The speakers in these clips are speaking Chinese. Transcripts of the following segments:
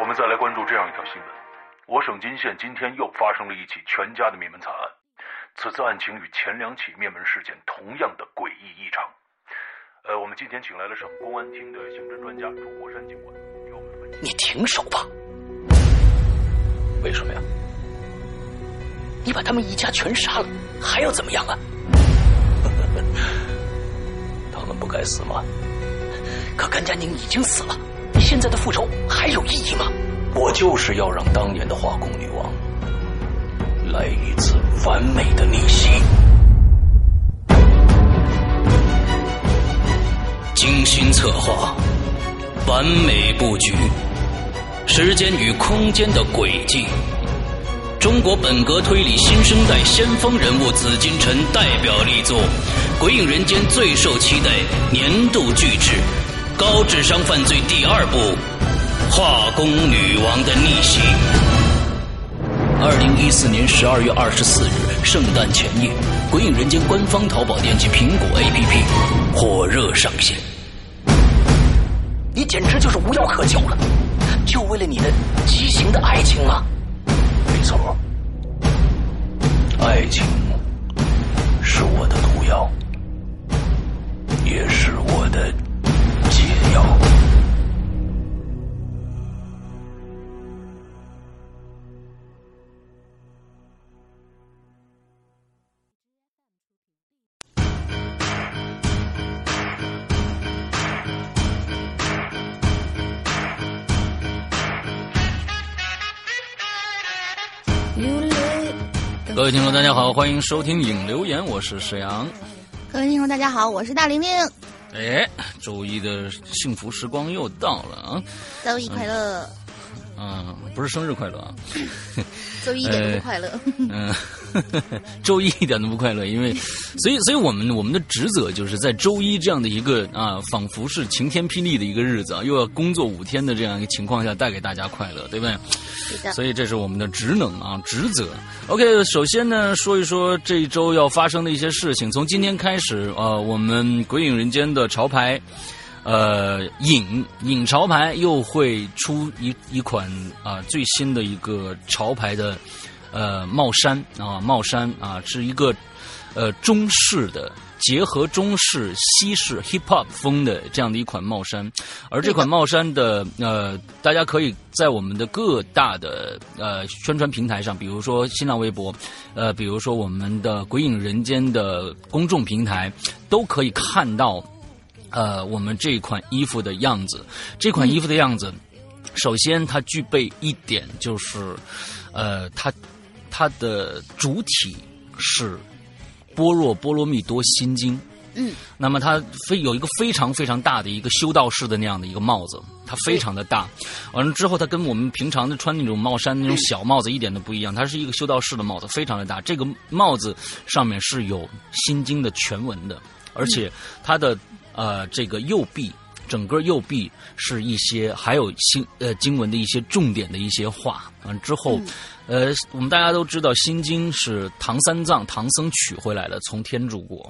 我们再来关注这样一条新闻：我省金县今天又发生了一起全家的灭门惨案。此次案情与前两起灭门事件同样的诡异异常。呃，我们今天请来了省公安厅的刑侦专家朱国山警官，给我们分析。你停手吧！为什么呀？你把他们一家全杀了，还要怎么样啊？他们不该死吗？可甘家宁已经死了，现在的复仇还有意义吗？我就是要让当年的化工女王来一次完美的逆袭。精心策划，完美布局，时间与空间的轨迹。中国本格推理新生代先锋人物紫金陈代表力作，《鬼影人间》最受期待年度巨制《高智商犯罪》第二部《化工女王的逆袭》。二零一四年十二月二十四日，圣诞前夜，《鬼影人间》官方淘宝店及苹果 APP 火热上线。你简直就是无药可救了，就为了你的畸形的爱情吗？没错，爱情是我的毒药，也是我的解药。各位听众，大家好，欢迎收听影留言，我是沈阳。各位听众，大家好，我是大玲玲。哎，周一的幸福时光又到了啊！周一快乐。嗯，不是生日快乐啊。周一一点都不快乐。嗯，周一一点都不快乐，因为，所以，所以我们我们的职责就是在周一这样的一个啊，仿佛是晴天霹雳的一个日子啊，又要工作五天的这样一个情况下，带给大家快乐，对不对？所以这是我们的职能啊，职责。OK，首先呢，说一说这一周要发生的一些事情。从今天开始，呃，我们《鬼影人间》的潮牌。呃，影影潮牌又会出一一款啊最新的一个潮牌的呃帽衫啊帽衫啊是一个呃中式的结合中式西式 hip hop 风的这样的一款帽衫，而这款帽衫的呃大家可以在我们的各大的呃宣传平台上，比如说新浪微博，呃比如说我们的鬼影人间的公众平台，都可以看到。呃，我们这款衣服的样子，这款衣服的样子，首先它具备一点就是，呃，它它的主体是般若波罗蜜多心经，嗯，那么它非有一个非常非常大的一个修道士的那样的一个帽子，它非常的大，完了之后它跟我们平常的穿那种帽衫那种小帽子一点都不一样，它是一个修道士的帽子，非常的大，这个帽子上面是有心经的全文的，而且它的。呃，这个右臂，整个右臂是一些还有新呃经文的一些重点的一些话。完之后，呃，我们大家都知道《心经》是唐三藏唐僧取回来的，从天竺国。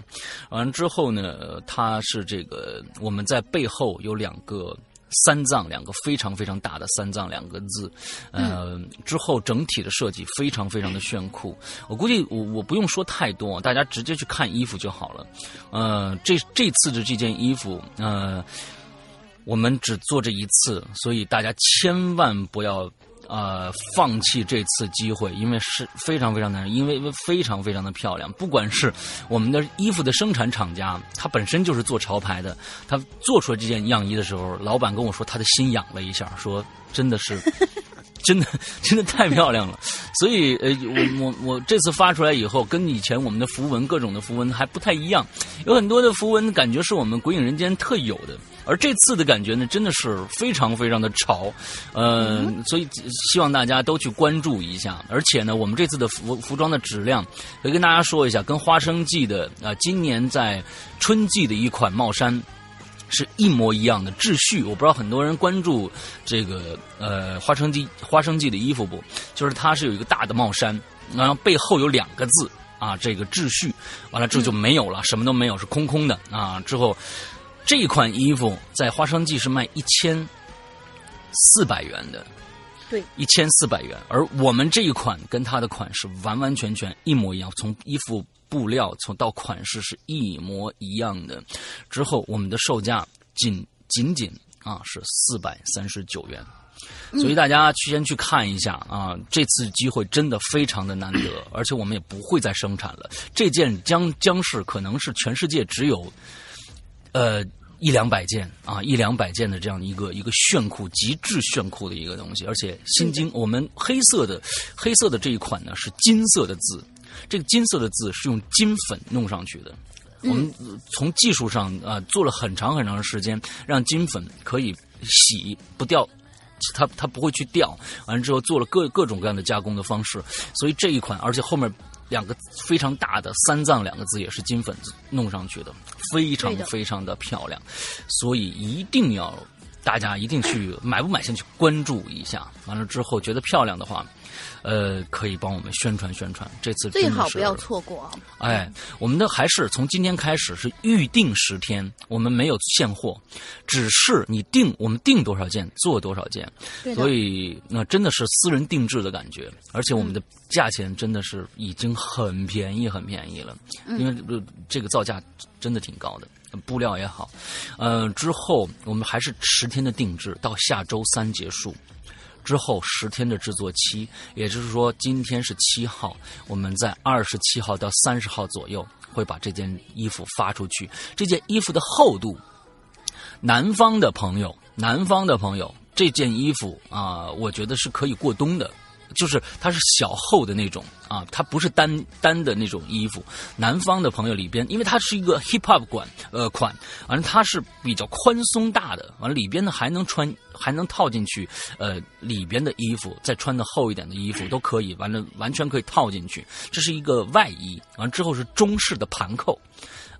完之后呢，它是这个我们在背后有两个。三藏两个非常非常大的三藏两个字，呃，之后整体的设计非常非常的炫酷。我估计我我不用说太多，大家直接去看衣服就好了。呃，这这次的这件衣服，呃，我们只做这一次，所以大家千万不要。呃，放弃这次机会，因为是非常非常难，因为非常非常的漂亮。不管是我们的衣服的生产厂家，他本身就是做潮牌的，他做出来这件样衣的时候，老板跟我说他的心痒了一下，说真的是。真的，真的太漂亮了，所以呃，我我我这次发出来以后，跟以前我们的符文各种的符文还不太一样，有很多的符文感觉是我们鬼影人间特有的，而这次的感觉呢，真的是非常非常的潮，嗯，所以希望大家都去关注一下，而且呢，我们这次的服服装的质量，可以跟大家说一下，跟花生季的啊，今年在春季的一款帽衫。是一模一样的秩序，我不知道很多人关注这个呃花生季花生季的衣服不？就是它是有一个大的帽衫，然后背后有两个字啊，这个秩序，完了之后就没有了，什么都没有，是空空的啊。之后这款衣服在花生季是卖一千四百元的，对，一千四百元。而我们这一款跟它的款式完完全全一模一样，从衣服布料从到款式是一模一样的。之后我们的售价仅仅仅啊是四百三十九元。所以大家去先去看一下啊，这次机会真的非常的难得，而且我们也不会再生产了。这件将将是可能是全世界只有，呃一两百件啊一两百件的这样一个一个炫酷极致炫酷的一个东西，而且新金我们黑色的黑色的这一款呢是金色的字，这个金色的字是用金粉弄上去的。我们从技术上啊、做了很长很长的时间，让金粉可以洗不掉。它它不会去掉，完了之后做了各各种各样的加工的方式，所以这一款，而且后面两个非常大的“三藏”两个字也是金粉弄上去的，非常非常的漂亮，所以一定要大家一定去买不买先去关注一下，完了之后觉得漂亮的话，呃，可以帮我们宣传宣传。这次最好不要错过啊！哎，我们的还是从今天开始是预定十天，我们没有现货，只是你定我们定多少件做多少件，所以那真的是私人定制的感觉，而且我们的价钱真的是已经很便宜很便宜了，因为呃这个造价真的挺高的。布料也好，呃，之后我们还是十天的定制，到下周三结束。之后十天的制作期，也就是说今天是七号，我们在二十七号到三十号左右会把这件衣服发出去。这件衣服的厚度，南方的朋友，南方的朋友，这件衣服啊、我觉得是可以过冬的。就是它是小厚的那种啊，它不是单单的那种衣服。南方的朋友里边，因为它是一个 hip hop 款呃款，完了它是比较宽松大的，完了里边呢还能穿还能套进去呃里边的衣服，再穿的厚一点的衣服都可以，完了完全可以套进去。这是一个外衣，完了之后是中式的盘扣。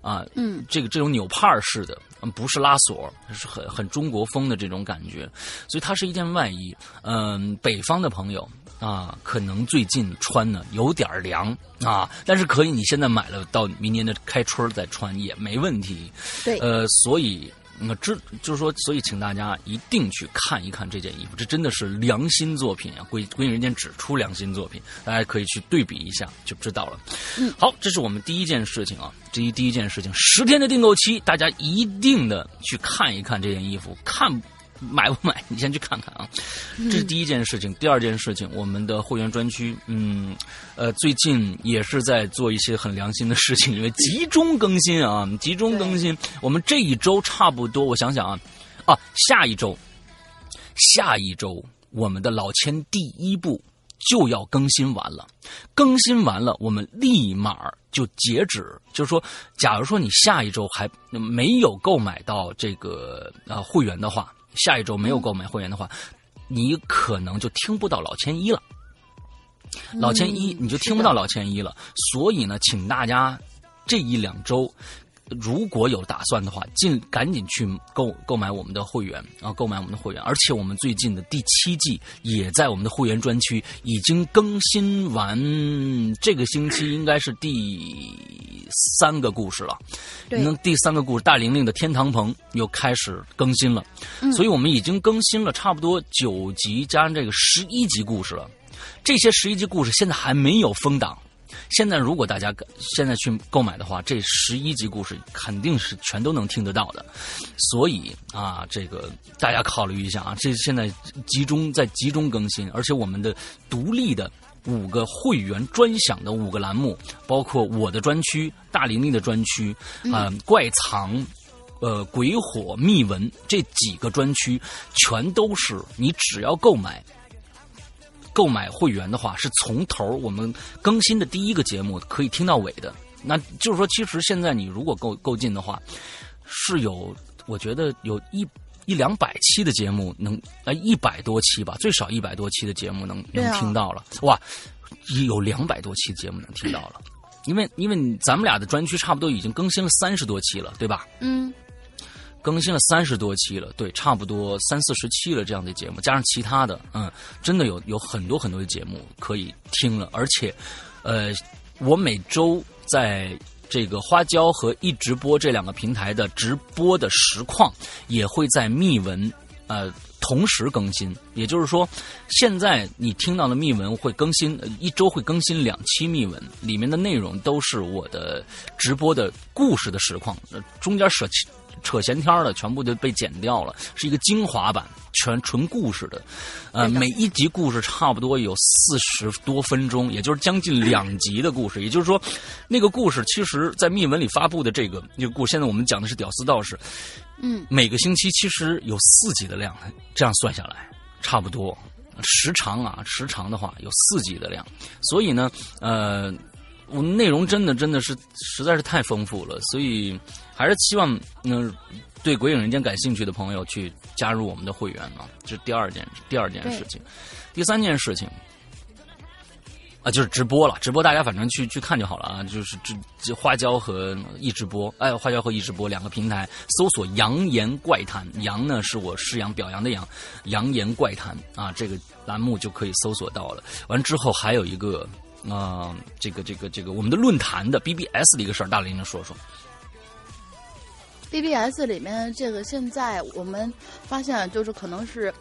啊，嗯，这个这种纽帕儿式的，嗯，不是拉锁，是很很中国风的这种感觉，所以它是一件外衣。嗯，北方的朋友啊，可能最近穿呢有点凉啊，但是可以你现在买了，到明年的开春儿再穿也没问题。对，呃，所以。那这就是说，所以请大家一定去看一看这件衣服，这真的是良心作品啊！归归人间只出良心作品，大家可以去对比一下就知道了。嗯，好，这是我们第一件事情啊，这一第一件事情，十天的订购期，大家一定的去看一看这件衣服，看买不买，你先去看看啊。这是第一件事情，第二件事情，我们的会员专区，嗯，呃，最近也是在做一些很良心的事情，因为集中更新啊，集中更新。我们这一周差不多，我想想啊，啊，下一周，下一周我们的老千第一部就要更新完了，更新完了，我们立马就截止。就是说，假如说你下一周还没有购买到这个呃会员的话，下一周没有购买会员的话，你可能就听不到老千一了。老千一你就听不到老千一了，所以呢，请大家这一两周。如果有打算的话，尽赶紧去购购买我们的会员啊，购买我们的会员。而且我们最近的第七季也在我们的会员专区已经更新完，这个星期应该是第三个故事了。那第三个故事，大玲玲的天堂棚又开始更新了，所以我们已经更新了差不多九集加上这个十一集故事了。这些十一集故事现在还没有封档。现在如果大家现在去购买的话，这十一集故事肯定是全都能听得到的。所以啊，这个大家考虑一下啊，这现在集中在集中更新，而且我们的独立的五个会员专享的五个栏目，包括我的专区、大玲玲的专区，啊、怪藏。呃，鬼火秘闻这几个专区，全都是你只要购买购买会员的话，是从头我们更新的第一个节目可以听到尾的。那就是说，其实现在你如果够够进的话，是有我觉得有一一两百期的节目能一百多期吧，最少一百多期的节目能能听到了。哇，有两百多期节目能听到了。因为因为咱们俩的专区差不多已经更新了三十多期了，对吧？嗯，更新了三十多期了，对，差不多三四十期了这样的节目，加上其他的，嗯，真的有有很多很多的节目可以听了，而且，呃，我每周在这个花椒和一直播这两个平台的直播的实况，也会在密文呃同时更新，也就是说，现在你听到的密文会更新，一周会更新两期密文，里面的内容都是我的直播的故事的实况，呃中间舍弃扯闲天儿的全部都被剪掉了，是一个精华版，全纯故事的。呃，每一集故事差不多有四十多分钟，也就是将近两集的故事。也就是说，那个故事其实，在密文里发布的这个这个故事，现在我们讲的是屌丝道士，嗯，每个星期其实有四集的量，这样算下来差不多。时长啊，时长的话有四集的量，所以呢，呃，我们内容真的真的是实在是太丰富了，所以还是希望嗯、对《鬼影人间》感兴趣的朋友去加入我们的会员啊，这是第二件第二件事情，第三件事情。啊，就是直播了，直播大家反正去去看就好了啊，就是这这花椒和易直播，哎，花椒和易直播两个平台，搜索“扬言怪谈”，扬呢是我师扬表扬的扬，扬言怪谈啊，这个栏目就可以搜索到了。完之后还有一个啊、这个这个这个我们的论坛的 BBS 的一个事儿，大林能说说？BBS 里面这个现在我们发现就是可能是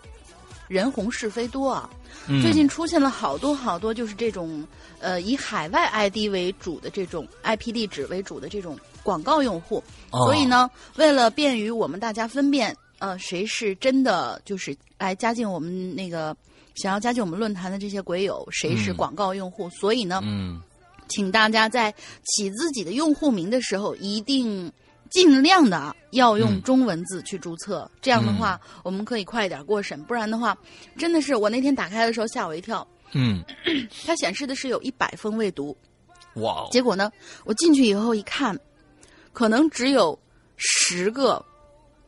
人红是非多啊，嗯、最近出现了好多好多就是这种呃以海外 ID 为主的这种 IP 地址为主的这种广告用户，哦。所以呢，为了便于我们大家分辨呃谁是真的就是来加进我们那个想要加进我们论坛的这些鬼友，谁是嗯。广告用户，所以呢，嗯。请大家在起自己的用户名的时候，一定尽量的要用嗯中文字去注册。这样的话，我们可以快一点过审。不然的话，真的是我那天打开的时候吓我一跳，嗯，它显示的是有一百封未读。哇哦，结果呢，我进去以后一看，可能只有十个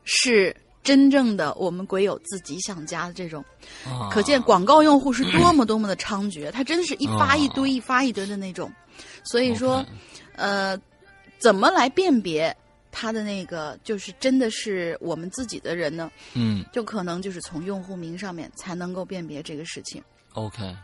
是真正的我们鬼友自己想加的这种。啊可见广告用户是多么多么的猖獗，它真的是 一发一哦堆、一发一堆的那种。所以说呃，怎么来辨别他的那个就是真的是我们自己的人呢？嗯就可能就是从用户名上面才能够辨别这个事情。，OK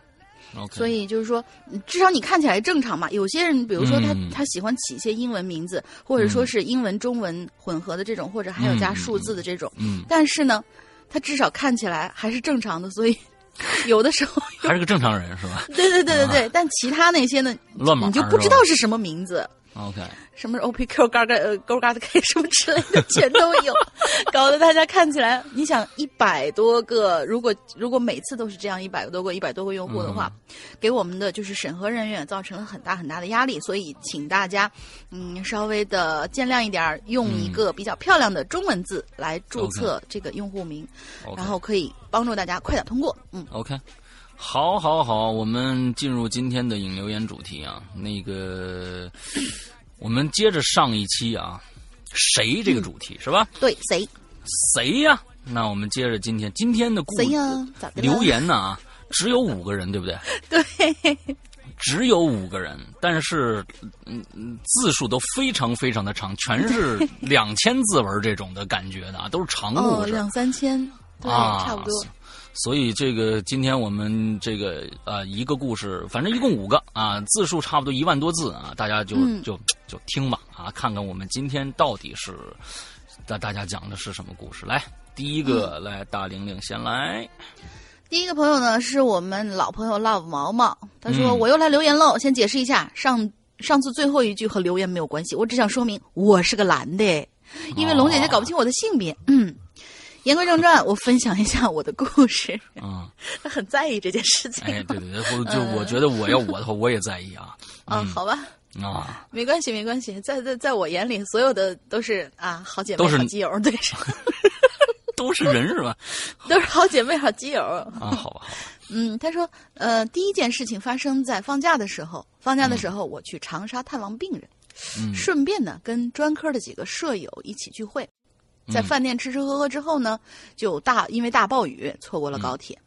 OK，所以就是说，嗯至少你看起来正常嘛。有些人，比如说他、嗯他喜欢起一些英文名字，或者说是英文中文混合的这种，或者还有加数字的这种。嗯，但是呢，他至少看起来还是正常的，所以 有的时候，还是个正常人是吧？对对对对对。但其他那些呢，乱码你就不知道是什么名字。OK，什么是 OPQ 嘎嘎呃勾嘎的 K 什么之类的全都有，搞得大家看起来，你想一百多个，如果如果每次都是这样一百多个一百多个用户的话，给我们的就是审核人员造成了很大很大的压力，所以请大家嗯稍微的见谅一点儿，用一个比较漂亮的中文字来注册这个用户名然后可以帮助大家快点通过。嗯，OK，好，好，好，我们进入今天的引留言主题啊。那个，我们接着上一期啊，谁这个主题、是吧？对，谁谁呀？那我们接着今天今天的故谁呀？咋的留言呢啊，只有五个人，对不对？对，只有五个人，但是嗯嗯字数都非常非常的长，全是两千字文这种的感觉的啊，都是长故哦，两三千，对，啊，差不多。所以这个今天我们这个呃一个故事，反正一共五个啊，字数差不多一万多字啊，大家就、嗯就就听吧啊，看看我们今天到底是大大家讲的是什么故事。来，第一个、来，大玲玲先来。第一个朋友呢是我们老朋友 Love 毛毛，他说、嗯我又来留言喽。先解释一下，上上次最后一句和留言没有关系，我只想说明我是个男的，因为龙姐姐搞不清我的性别。嗯，言归正传，我分享一下我的故事。嗯，他很在意这件事情。哎，对对对，我就我觉得我要我的话，我也在意啊。啊，好吧，啊，没关系，没关系，在在在我眼里，所有的都是啊好姐妹、好基友，对，是 都是人是吧？都是好姐妹、好基友。啊，好吧，好吧。嗯，他说，呃，第一件事情发生在放假的时候。放假的时候，我去长沙探望病人，嗯顺便呢跟专科的几个舍友一起聚会。在饭店吃吃喝喝之后呢，就大因为大暴雨错过了高铁。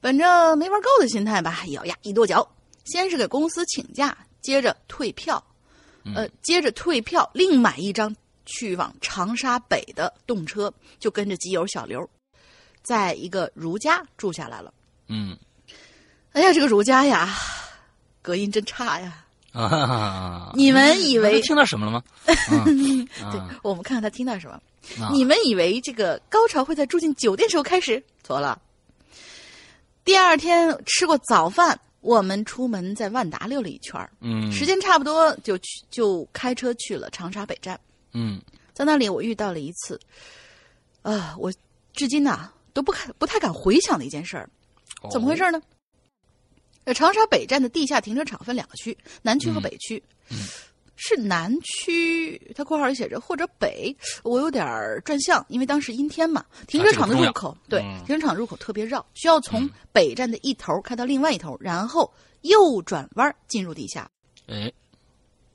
本着没玩够的心态吧，咬牙一跺脚，先是给公司请假，接着退票，呃，接着退票另买一张去往长沙北的动车，就跟着基友小刘，在一个如家住下来了。嗯，哎呀，这个如家呀，隔音真差呀。啊，你们以为听到什么了吗？嗯 对啊，我们看看他听到什么。啊你们以为这个高潮会在住进酒店时候开始？错了。第二天吃过早饭，我们出门在万达溜了一圈儿嗯时间差不多就去就开车去了长沙北站。嗯在那里，我遇到了一次，啊、我至今呐、都不敢不太敢回想的一件事儿。哦怎么回事呢？呃，长沙北站的地下停车场分两个区，南区和北区。嗯是南区，它括号里写着或者北，我有点儿转向，因为当时阴天嘛。停车场的入口，对，嗯停车场入口特别绕，需要从北站的一头开到另外一头，然后右转弯进入地下。哎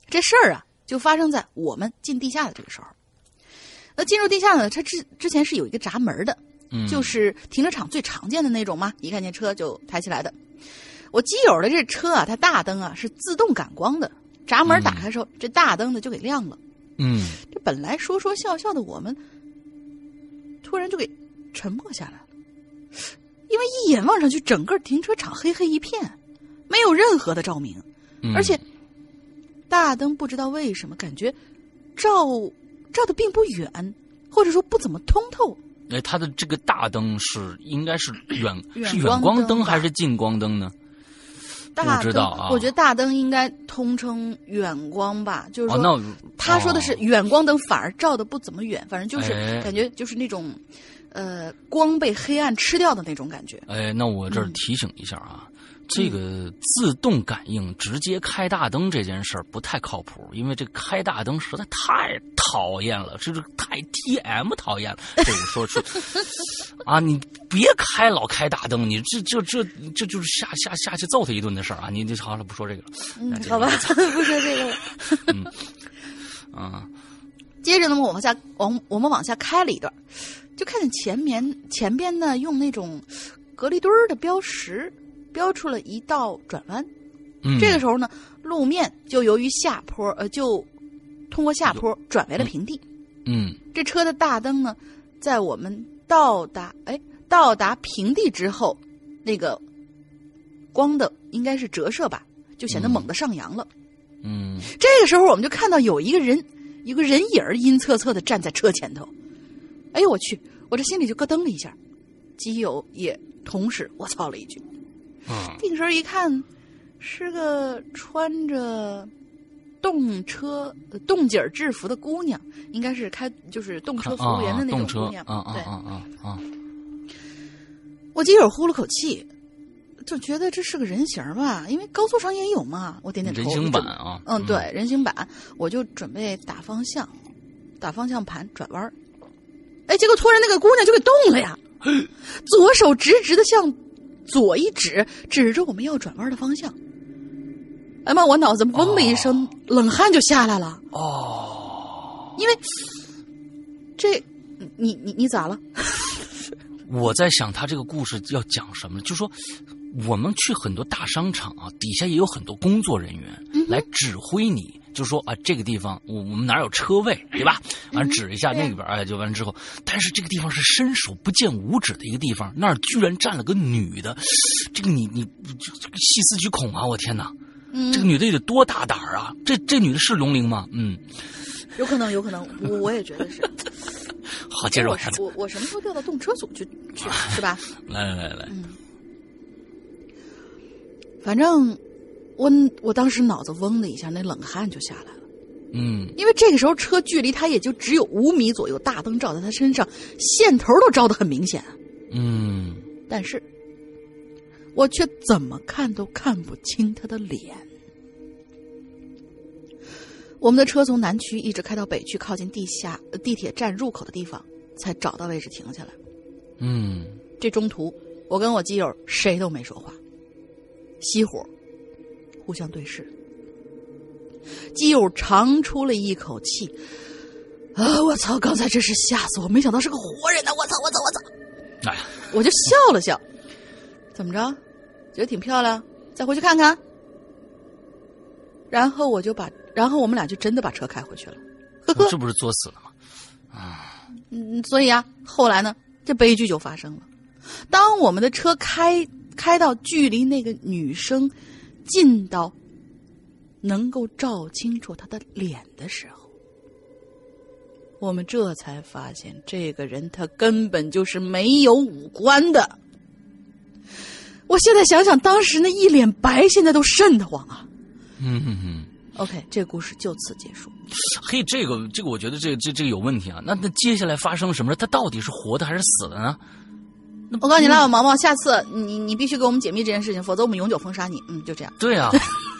这事儿啊，就发生在我们进地下的这个时候。那进入地下呢，它之之前是有一个闸门的，嗯就是停车场最常见的那种嘛，一看见车就抬起来的。我基友的这车啊，它大灯啊是自动感光的，闸门打开的时候，这大灯呢就给亮了。嗯这本来说说笑笑的我们，突然就给沉默下来了，因为一眼望上去，整个停车场黑黑一片，没有任何的照明。嗯而且大灯不知道为什么感觉照照的并不远，或者说不怎么通透。哎，它的这个大灯是应该是远远是远光光灯还是近光灯呢？大灯，我觉得大灯应该通称远光吧，就是哦，说、那他说的是哦。远光灯，反而照的不怎么远，反正就是哎。感觉就是那种，呃，光被黑暗吃掉的那种感觉。哎，那我这儿嗯。提醒一下啊，这个自动感应直接开大灯这件事儿不太靠谱，因为这开大灯实在太讨厌了，这是太 T M 讨厌了。这我说是啊，你别开老开大灯，你这这这这就是下下下去揍他一顿的事儿啊！你这好了，不说这个了。好吧个，不说这个了。啊，接着呢，我往下往我们往下开了一段，就看见前面前边呢用那种隔离墩儿的标识标出了一道转弯。嗯，这个时候呢，路面就由于下坡，呃，就通过下坡转为了平地。嗯这车的大灯呢，在我们到达哎到达平地之后，那个光的应该是折射吧，就显得猛地上扬了。嗯这个时候，我们就看到有一个人，一个人影儿阴恻恻的站在车前头。哎呦我去！我这心里就咯噔了一下，基友也同时我操了一句。啊定神儿一看，是个穿着动车、呃动景儿制服的姑娘，应该是开就是动车服务员的那种姑娘。啊啊对，啊啊啊！我基友呼了口气，就觉得这是个人形儿吧，因为高速上也有嘛。我点点头。人形我准版啊，嗯，对，人形版，我就准备打方向，打方向盘转弯儿。哎，结果突然那个姑娘就给动了呀，左手直直的向左一指，指着我们要转弯的方向。哎妈，我脑子嗡的一声，冷汗就下来了。哦，因为这，你你你咋了？我在想他这个故事要讲什么，就说我们去很多大商场啊，底下也有很多工作人员来指挥你，就说啊这个地方我我们哪有车位，对吧？完指一下那边，哎，就完之后，但是这个地方是伸手不见五指的一个地方，那儿居然站了个女的，这个你你细思极恐啊！我天哪，嗯，这个女的得多大胆儿啊！这这女的是龙鳞吗？嗯，有可能，有可能，我我也觉得是。好，接着我往下走，我我什么时候调到动车组去去是吧？来来来来，嗯，反正我我当时脑子嗡的一下，那冷汗就下来了。嗯因为这个时候车距离他也就只有五米左右，大灯照在他身上，线头都照的很明显。嗯但是，我却怎么看都看不清他的脸。我们的车从南区一直开到北区，靠近地下呃地铁站入口的地方，才找到位置停下来。嗯这中途，我跟我基友谁都没说话，熄火，互相对视。基友长出了一口气，啊！我操！刚才真是吓死我，没想到是个活人呢！我操！我操！我操！哎呀，我就笑了笑，怎么着？觉得挺漂亮，再回去看看。然后我就把，然后我们俩就真的把车开回去了。呵呵这不是作死了吗？嗯，所以啊，后来呢，这悲剧就发生了。当我们的车开开到距离那个女生近到能够照清楚他的脸的时候，我们这才发现，这个人他根本就是没有五官的。我现在想想，当时那一脸白，现在都瘆得慌啊。嗯嗯嗯。OK，这个故事就此结束。嘿，这个这个，我觉得这这这个有问题啊。那那接下来发生了什么事？他到底是活的还是死的呢？我告诉你，拉瓦毛毛，下次你你必须给我们解密这件事情，否则我们永久封杀你。嗯，就这样。对啊，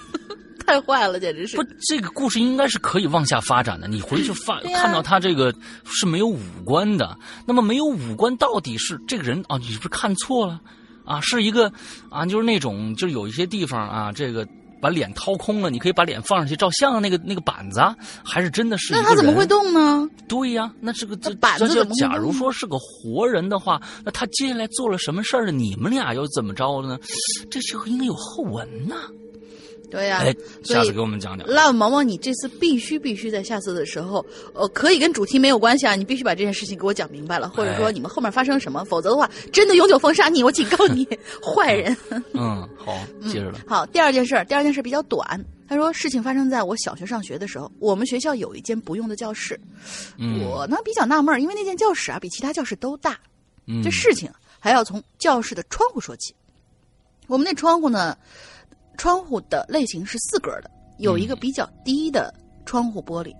太坏了，简直是不，。这个故事应该是可以往下发展的。你回去发、看到他这个是没有五官的，那么没有五官到底是这个人啊？你是不是看错了啊？是一个啊，就是那种就是有一些地方啊，这个把脸掏空了，你可以把脸放上去照相的那个那个板子啊，还是真的是？那他怎么会动呢？对呀，那这个这那板子假如说是个活人的话，那他接下来做了什么事儿呢？你们俩又怎么着了呢？这时候应该有后文呐。对呀、哎，所以下次给我们讲讲。拉瓦毛毛，你这次必须必须在下次的时候，呃，可以跟主题没有关系啊，你必须把这件事情给我讲明白了，或者说哎你们后面发生什么，否则的话，真的永久封杀你，我警告你，坏人。嗯，好，接着了。好，第二件事，第二件事比较短。他说，事情发生在我小学上学的时候，我们学校有一间不用的教室。嗯，我呢比较纳闷，因为那间教室啊比其他教室都大。嗯这事情还要从教室的窗户说起。我们那窗户呢，窗户的类型是四格的，有一个比较低的窗户玻璃，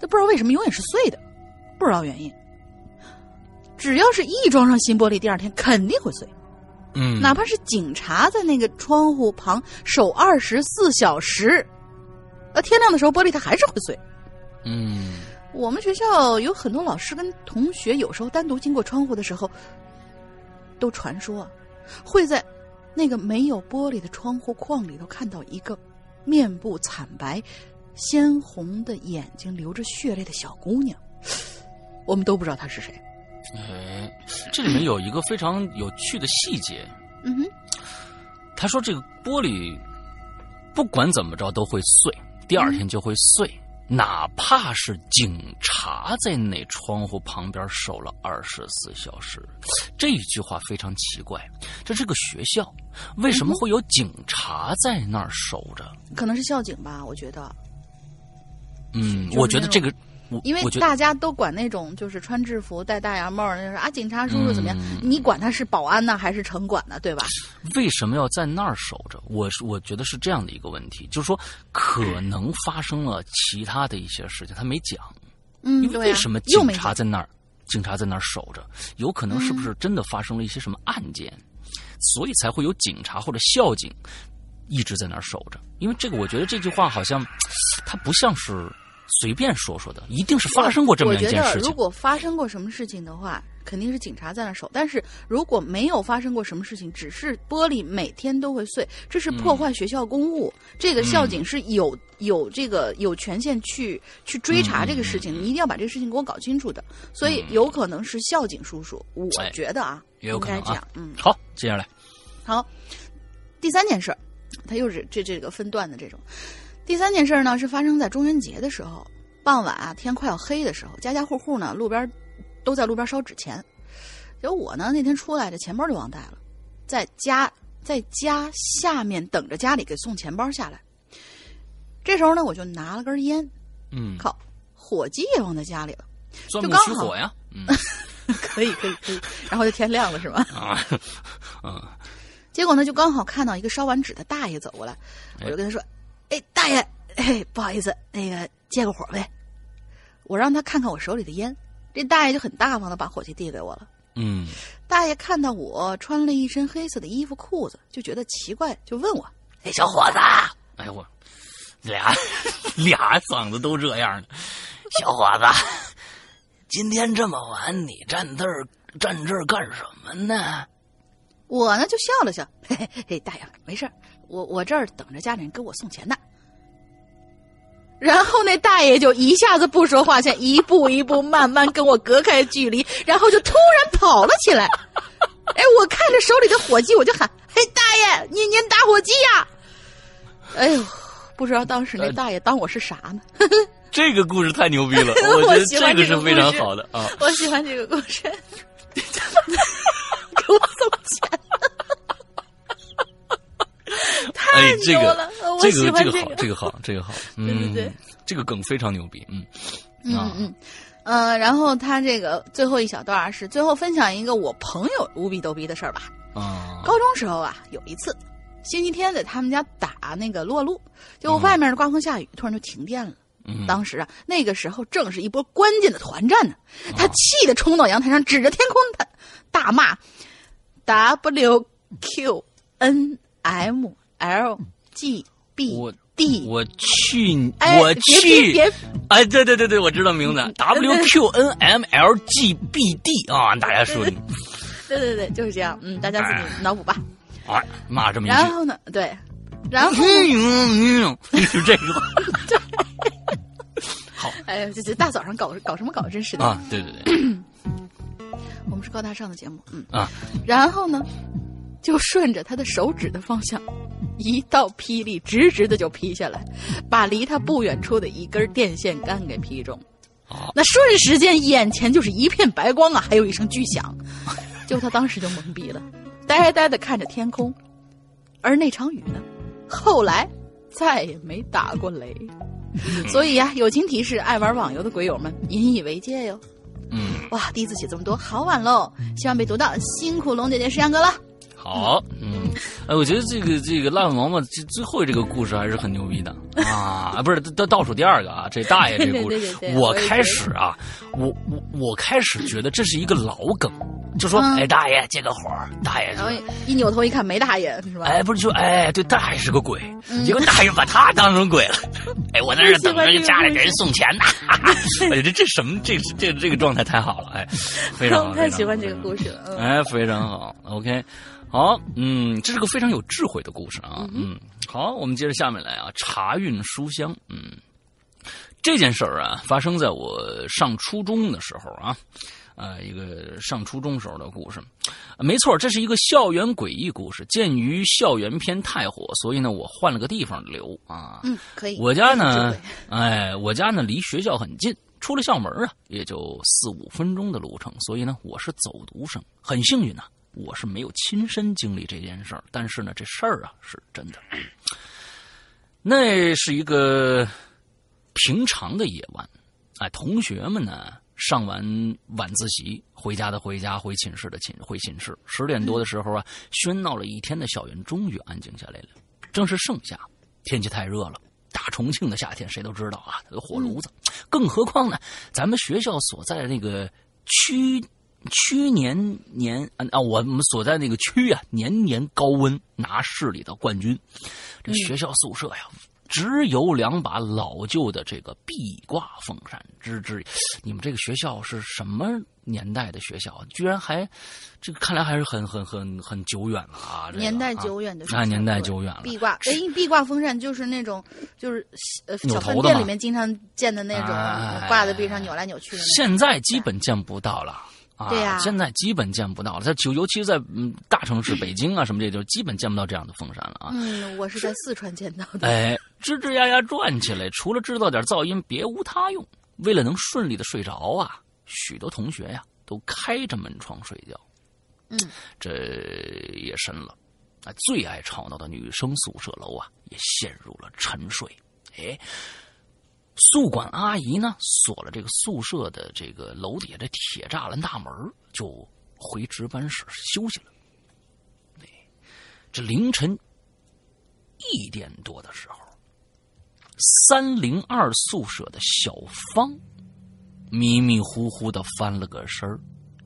这不知道为什么永远是碎的，不知道原因。只要是一装上新玻璃，第二天肯定会碎。嗯，哪怕是警察在那个窗户旁守二十四小时，呃，天亮的时候玻璃它还是会碎。嗯我们学校有很多老师跟同学，有时候单独经过窗户的时候，都传说啊，会在那个没有玻璃的窗户框里头看到一个面部惨白、鲜红的眼睛、流着血泪的小姑娘。我们都不知道她是谁。哎，这里面有一个非常有趣的细节，嗯哼，他说这个玻璃不管怎么着都会碎，第二天就会碎。哪怕是警察在那窗户旁边守了二十四小时，这一句话非常奇怪。这是个学校，为什么会有警察在那儿守着？可能是校警吧，我觉得，嗯，我觉得这个，我因为大家都管那种就是穿制服、戴大檐帽儿，那是啊，警察叔叔怎么样？嗯你管他是保安呢，还是城管呢？对吧？为什么要在那儿守着？我是我觉得是这样的一个问题，就是说可能发生了其他的一些事情，他没讲。嗯，因为为什么警察在那儿？警察在那儿守着，有可能是嗯不是真的发生了一些什么案件，所以才会有警察或者校警一直在那儿守着。因为这个，我觉得这句话好像它不像是随便说说的，一定是发生过这么一件事情如。果发生过什么事情的话，肯定是警察在那守。但是如果没有发生过什么事情，只是玻璃每天都会碎，这是破坏学校公务。这个校警是有有这个有权限去去追查这个事情，你一定要把这个事情给我搞清楚的。所以有可能是校警叔叔，我哎觉得啊，也有可能啊应该这样。嗯，好，接下来，好，第三件事儿，它又是这这个分段的这种。第三件事儿呢，是发生在中元节的时候，傍晚啊，天快要黑的时候，家家户户呢路边都在路边烧纸钱。结果我呢那天出来，这钱包就忘带了，在家在家下面等着家里给送钱包下来。这时候呢，我就拿了根烟，嗯，靠，火机也忘在家里了。钻木就刚好取火呀，嗯可以可以可以，然后就天亮了是吧？啊，嗯，结果呢，就刚好看到一个烧完纸的大爷走过来，我就跟他说：“哎，大爷，哎，不好意思，那个借个火呗。”我让他看看我手里的烟，这大爷就很大方的把火机递给我了。嗯，大爷看到我穿了一身黑色的衣服裤子，就觉得奇怪，就问我：“哎，小伙子，哎呦我，俩俩嗓子都这样的，小伙子，今天这么晚，你站这儿站这儿干什么呢？我呢就笑了笑，嘿嘿嘿，大爷没事儿我我这儿等着家里人给我送钱呢。然后那大爷就一下子不说话，先一步一步慢慢跟我隔开距离，然后就突然跑了起来。哎，我看着手里的火机，我就喊：“嘿，大爷，您您打火机呀！”哎呦，不知道当时那大爷当我是啥呢？这个故事太牛逼了，我我觉得喜欢这个是非常好的啊。我喜欢这个故事，给我送钱，哎，这个牛了！我这喜欢这个这个。好，这个好，这个好，嗯，对对。对，这个梗非常牛逼，嗯。嗯嗯嗯，呃，然后他这个最后一小段儿是最后分享一个我朋友无比逗逼的事儿吧。啊，高中时候啊，有一次星期天在他们家打那个撸啊撸，结果嗯外面刮风下雨，突然就停电了。嗯。当时啊，那个时候正是一波关键的团战呢，哦他气得冲到阳台上，指着天空他大骂：“W Q N M L G B 我 D。”我去，哎，我去，哎，对对对对，我知道名字，W Q N M L G B D 啊，大家说对对对，就是这样。嗯，大家自己脑补吧。啊，骂这么一句，然后呢，对，然后呢？嗯嗯，是这个。好。哎呀，这这大早上搞搞什么搞？真是的。啊，对对对。我们是高大上的节目，嗯。啊。然后呢，就顺着他的手指的方向，一道霹雳直直的就劈下来，把离他不远处的一根电线杆给劈中。啊那瞬时间，眼前就是一片白光啊，还有一声巨响，就他当时就懵逼了，呆呆的看着天空。而那场雨呢，后来再也没打过雷。所以呀、友情提示爱玩网游的鬼友们引以为戒哟。嗯，哇，第一次写这么多，好晚喽，希望被读到，辛苦龙姐姐、石阳哥了。好，嗯，哎，我觉得这个这个烂王八这最后这个故事还是很牛逼的 啊，不是倒倒数第二个啊，这大爷这个故事，对对对对我开始啊，我我我开始觉得这是一个老梗，就说、嗯哎大爷借个火儿，大爷然后一扭头一看，没大爷是吧？哎，不是说哎，对，大爷是个鬼，嗯结果大爷把他当成鬼了。哎，我在这等着家里给人送钱呢。哎，这这什么？这这这个状态太好了，哎，非常好，太喜欢这个故事了。嗯哎，非常好，OK，好，嗯，这是个非常有智慧的故事啊，嗯，好，我们接着下面来啊，茶韵书香，嗯，这件事儿啊，发生在我上初中的时候啊，呃，一个上初中时候的故事，呃没错，这是一个校园诡异故事。鉴于校园片太火，所以呢，我换了个地方留啊。嗯，可以。我家呢哎，我家呢离学校很近，出了校门啊，也就四五分钟的路程，所以呢，我是走读生，很幸运呐、我是没有亲身经历这件事儿，但是呢，这事儿啊是真的。那是一个平常的夜晚，哎，同学们呢上完晚自习，回家的回家，回寝室的寝回寝室。十点多的时候啊，喧闹了一天的校园终于安静下来了。正是盛夏，天气太热了。大重庆的夏天谁都知道啊，有火炉子，更何况呢，咱们学校所在的那个区区年年啊啊，我们所在那个区啊，年年高温拿市里的冠军。这学校宿舍呀，只有两把老旧的这个壁挂风扇。吱吱，你们这个学校是什么年代的学校？居然还这个看来还是很很很很久远了啊！这个年代啊久远的啊，年代。久远了。壁挂，哎，壁挂风扇就是那种，就是呃扭小饭店里面经常见的那种哎挂在壁上扭来扭去的。现在基本见不到了。啊，对呀现在基本见不到了，在就尤其是在嗯大城市，北京啊什么这，就基本见不到这样的风扇了啊。嗯，我是在四川见到的。哎，吱吱呀呀转起来，除了制造点噪音，别无他用。为了能顺利的睡着啊，许多同学呀都开着门窗睡觉。嗯，这夜深了，啊，最爱吵闹的女生宿舍楼啊也陷入了沉睡。哎，宿管阿姨呢锁了这个宿舍的这个楼底下的铁栅栏大门，就回值班室休息了。这凌晨一点多的时候，三零二宿舍的小芳迷迷糊糊的翻了个身，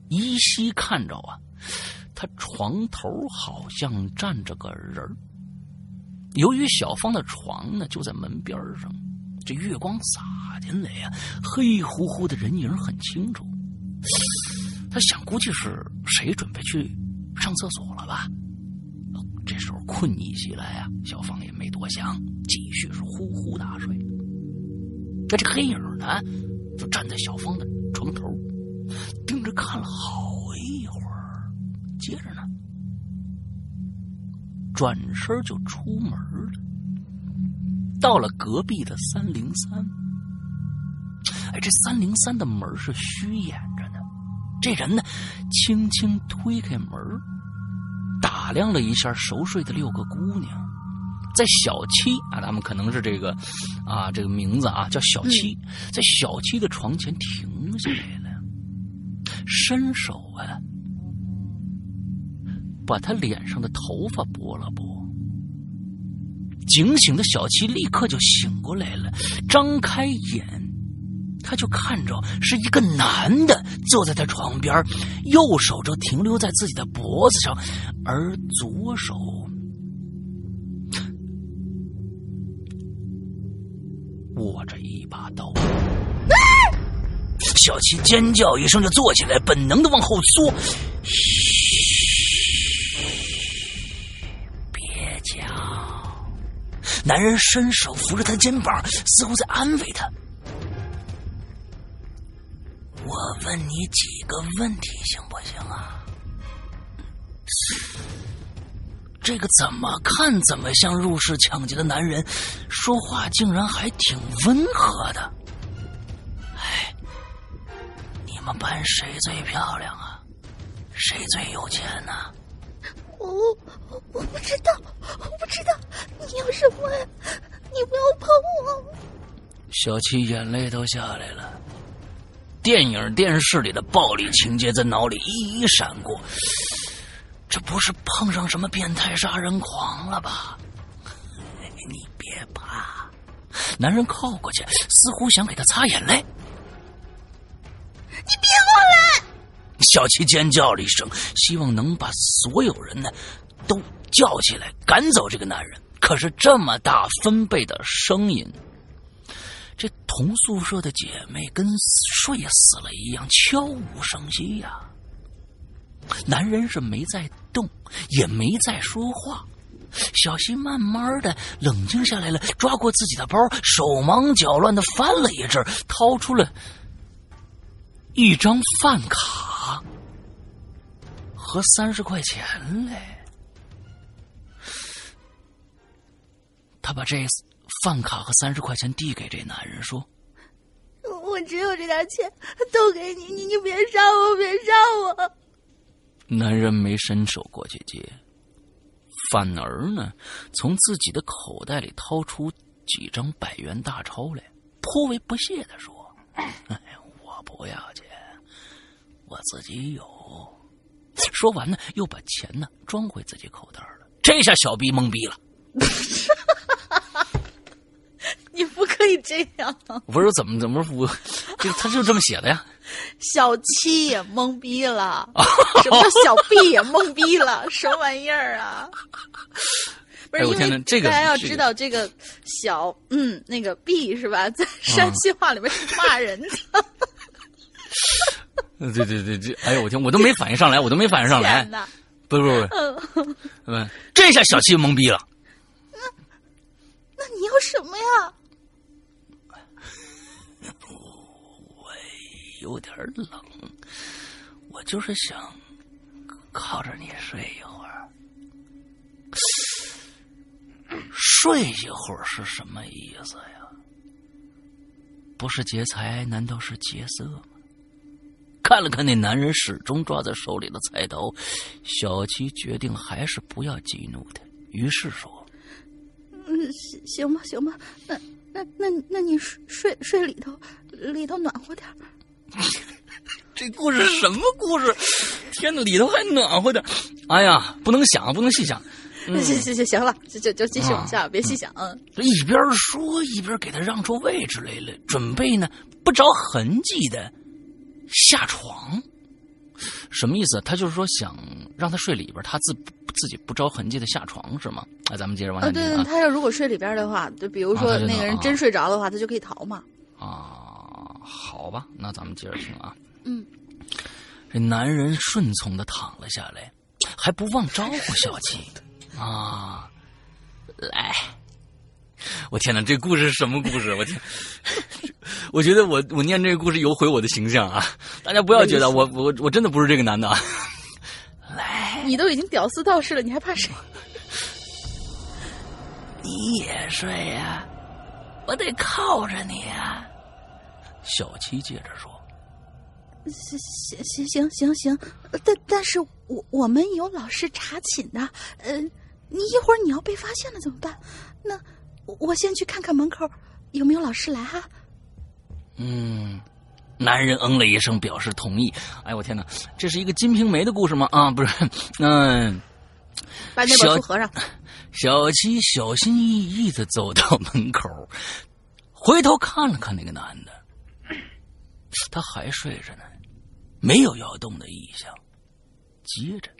依稀看着啊，她床头好像站着个人。由于小芳的床呢就在门边上，这月光洒进来呀、黑乎乎的人影很清楚。他想，估计是谁准备去上厕所了吧？这时候困意袭来啊，小芳也没多想，继续是呼呼大睡。那这黑影呢，就站在小芳的床头，盯着看了好一会儿，接着呢，转身就出门了，到了隔壁的三零三。哎，这三零三的门是虚掩着的，这人呢，轻轻推开门，打量了一下熟睡的六个姑娘，在小七啊，他们可能是这个啊这个名字啊叫小七，在小七的床前停下来了，伸手啊把他脸上的头发拨了拨。警醒的小七立刻就醒过来了，张开眼，他就看着是一个男的坐在他床边，右手就停留在自己的脖子上，而左手握着一把刀。小七尖叫一声就坐起来，本能的往后缩。别男人伸手扶着他肩膀，似乎在安慰他。我问你几个问题行不行啊？这个怎么看怎么像入室抢劫的男人，说话竟然还挺温和的。哎，你们班谁最漂亮啊？谁最有钱呢、我我不知道，我不知道你要什么呀？你不要碰我！小七眼泪都下来了。电影、电视里的暴力情节在脑里一一闪过，这不是碰上什么变态杀人狂了吧？你别怕，男人靠过去，似乎想给他擦眼泪。你别过来！小七尖叫了一声，希望能把所有人呢都叫起来，赶走这个男人。可是这么大分贝的声音，这同宿舍的姐妹跟睡死了一样，悄无声息呀、男人是没在动，也没在说话。小西慢慢的冷静下来了，抓过自己的包，手忙脚乱的翻了一阵，掏出了一张饭卡和三十块钱嘞。他把这饭卡和三十块钱递给这男人，说我只有这点钱，都给你，你你别杀我，别杀我！：“男人没伸手过去接，反而呢，从自己的口袋里掏出几张百元大钞来，颇为不屑的说：‘哎，我不要钱，我自己有。’说完呢，又把钱呢装回自己口袋了。这下小逼懵逼了。你不可以这样！我说怎么怎么我，这他就这么写的呀？小七也懵逼了，什么叫小 B 也懵逼了？什么玩意儿啊？不是，因为这个大家要知道这个小嗯那个 B 是吧，在山西话里面是骂人的。对对对对，哎呦我天，我都没反应上来，我都没反应上来！不是不是 嗯，这下小七懵逼了。那你要什么呀？我有点冷，我就是想靠着你睡一会儿。睡一会儿是什么意思呀？不是劫财，难道是劫色吗？看了看那男人始终抓在手里的菜刀，小七决定还是不要激怒他，于是说嗯，行行吧，行吧，那那那那你睡睡睡里头，里头暖和点儿。“这故事什么故事？天哪，里头还暖和点！哎呀，不能想，不能细想。嗯行行行，行了，就就就继续往下，别细想。嗯，一边说一边给他让出位置来了，准备呢不着痕迹的下床。什么意思？他就是说想让他睡里边，他自自己不着痕迹的下床是吗？哎，咱们接着往啊，对对，下听啊他要如果睡里边的话，就比如说那个人真睡着的话，他就可以逃嘛。啊，好吧，那咱们接着听啊。嗯，这男人顺从的躺了下来，还不忘招呼小七 啊，来。我天哪，这故事是什么故事？我天，我觉得我我念这个故事有毁我的形象啊！大家不要觉得我我我真的不是这个男的啊。来，你都已经屌丝道士了，你还怕谁？你也睡呀、我得靠着你啊、小七接着说。行行行行行行，但但是我我们有老师查寝的，呃，你一会儿你要被发现了怎么办？那我我先去看看门口有没有老师来哈。嗯，男人嗯了一声，表示同意。哎，我天哪，这是一个《金瓶梅》的故事吗？啊，不是，嗯，把那本书合上。小七小心翼翼的走到门口，回头看了看那个男的，他还睡着呢，没有要动的意向。接着，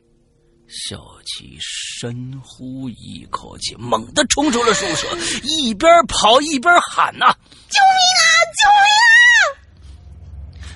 小琪深呼一口气，猛地冲出了宿舍，一边跑一边喊：“呐，救命啊！救命啊！”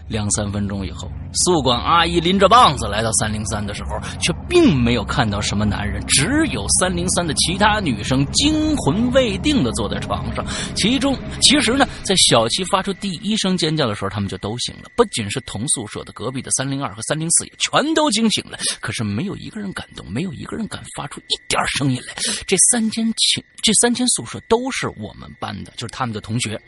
两三分钟以后，宿管阿姨拎着棒子来到三零三的时候，却并没有看到什么男人，只有三零三的其他女生惊魂未定的坐在床上。其中，其实呢，在小七发出第一声尖叫的时候，他们就都醒了。不仅是同宿舍的隔壁的三零二和三零四也全都惊醒了，可是没有一个人敢动，没有一个人敢发出一点声音来。这三间寝，这三间宿舍都是我们班的，就是他们的同学。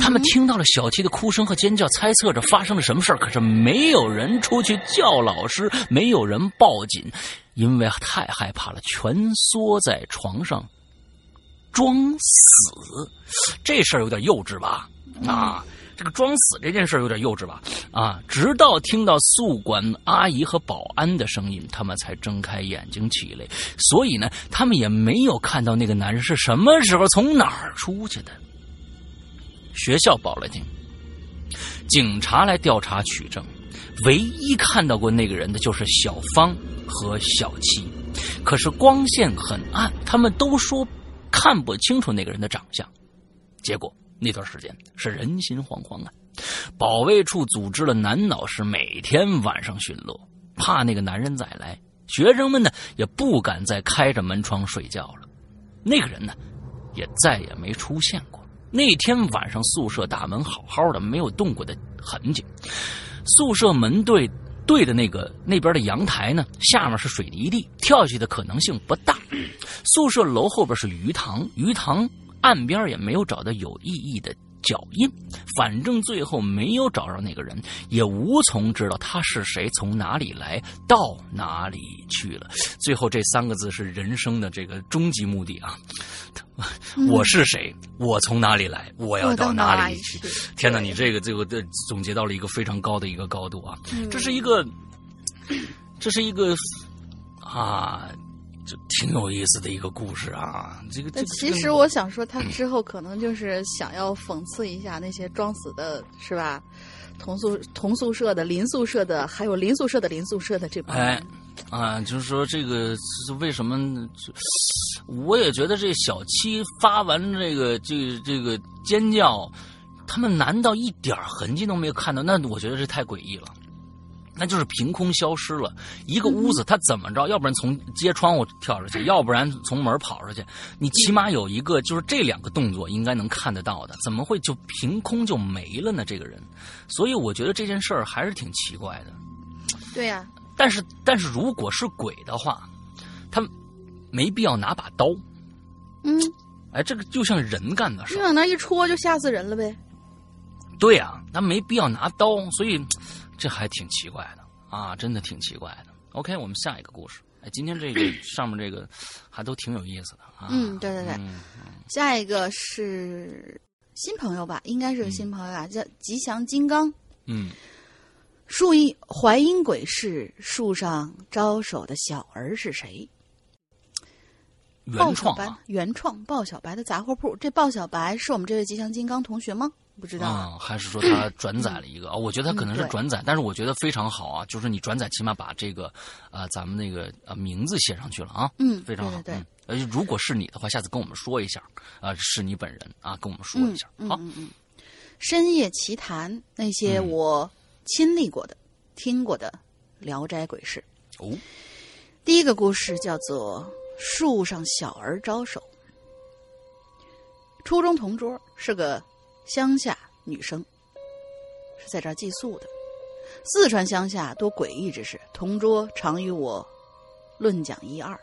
他们听到了小七的哭声和尖叫，猜测着发生了什么事儿，可是没有人出去叫老师，没有人报警，因为太害怕了，蜷缩在床上装死。这事儿有点幼稚吧？啊，这个装死这件事儿有点幼稚吧？啊，直到听到宿管阿姨和保安的声音，他们才睁开眼睛起来。所以呢，他们也没有看到那个男人是什么时候从哪儿出去的。学校报了警。警察来调查取证，唯一看到过那个人的就是小芳和小七，可是光线很暗，他们都说看不清楚那个人的长相。结果那段时间是人心惶惶啊！保卫处组织了男老师每天晚上巡逻，怕那个男人再来，学生们呢也不敢再开着门窗睡觉了。那个人呢，也再也没出现过。那天晚上，宿舍大门好好的，没有动过的痕迹。宿舍门对对的那个那边的阳台呢，下面是水泥地，跳下去的可能性不大。宿舍楼后边是鱼塘，鱼塘岸边也没有找到有意义的脚印。反正最后没有找着那个人，也无从知道他是谁，从哪里来，到哪里去了。最后这三个字是人生的这个终极目的啊！我是谁？我从哪里来？我要到哪里去？天哪！你这个这个的总结到了一个非常高的一个高度啊！这是一个，这是一个啊，就挺有意思的一个故事啊！这个，这其实我想说，他之后可能就是想要讽刺一下那些装死的，是吧？同宿同宿舍的、邻宿舍的，还有邻宿舍的、邻宿舍的这帮人。啊，就是说这个是为什么？我也觉得这小七发完这个这个这个尖叫，他们难道一点痕迹都没有看到？那我觉得这太诡异了。那就是凭空消失了一个屋子，他怎么着？要不然从街窗户跳出去，要不然从门跑出去。你起码有一个，就是这两个动作应该能看得到的，怎么会就凭空就没了呢？这个人，所以我觉得这件事儿还是挺奇怪的。对呀。但是，但是如果是鬼的话，他没必要拿把刀。嗯，哎，这个就像人干的事你往那一戳，就吓死人了呗。对呀，他没必要拿刀，所以这还挺奇怪的啊，真的挺奇怪的。OK，我们下一个故事。哎，今天这个 上面这个还都挺有意思的啊。嗯，对对对。下一个是新朋友吧？应该是个新朋友啊，叫吉祥金刚。嗯。树一怀阴鬼市树上招手的小儿是谁？原创啊，原创鲍小白的杂货铺。这鲍小白是我们这位吉祥金刚同学吗？不知道啊，还是说他转载了一个啊？我觉得他可能是转载，但是我觉得非常好啊，就是你转载起码把这个呃咱们那个呃名字写上去了啊，嗯，非常好。对，呃，如果是你的话，下次跟我们说一下啊，是你本人啊，跟我们说一下。好，深夜奇谈那些我。亲历过的、听过的《聊斋鬼事》哦，第一个故事叫做《树上小儿招手》。初中同桌是个乡下女生，是在这儿寄宿的。四川乡下多诡异之事，同桌常与我论讲一二。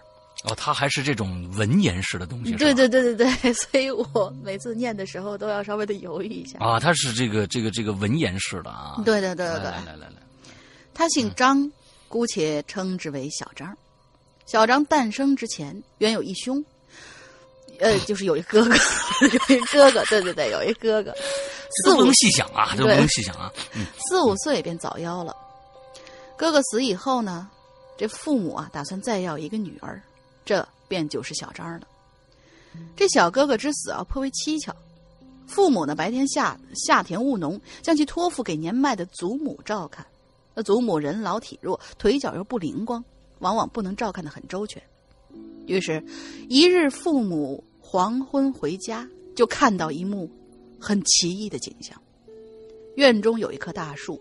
哦，他还是这种文言式的东西，对对对对对，所以我每次念的时候都要稍微的犹豫一下。啊，他是这个这个这个文言式的啊。对对对对对。来来来来，他姓张，姑且称之为小张。小张诞生之前，原有一兄，呃，就是有一哥哥，有一哥哥，对对对，有一哥哥，四不能细想啊，这不能细想啊。嗯四五岁便早夭了。哥哥死以后呢，这父母啊打算再要一个女儿，这便就是小张了。这小哥哥之死啊颇为蹊跷，父母呢白天下下田务农，将其托付给年迈的祖母照看。那祖母人老体弱，腿脚又不灵光，往往不能照看得很周全。于是，一日父母黄昏回家，就看到一幕很奇异的景象。院中有一棵大树，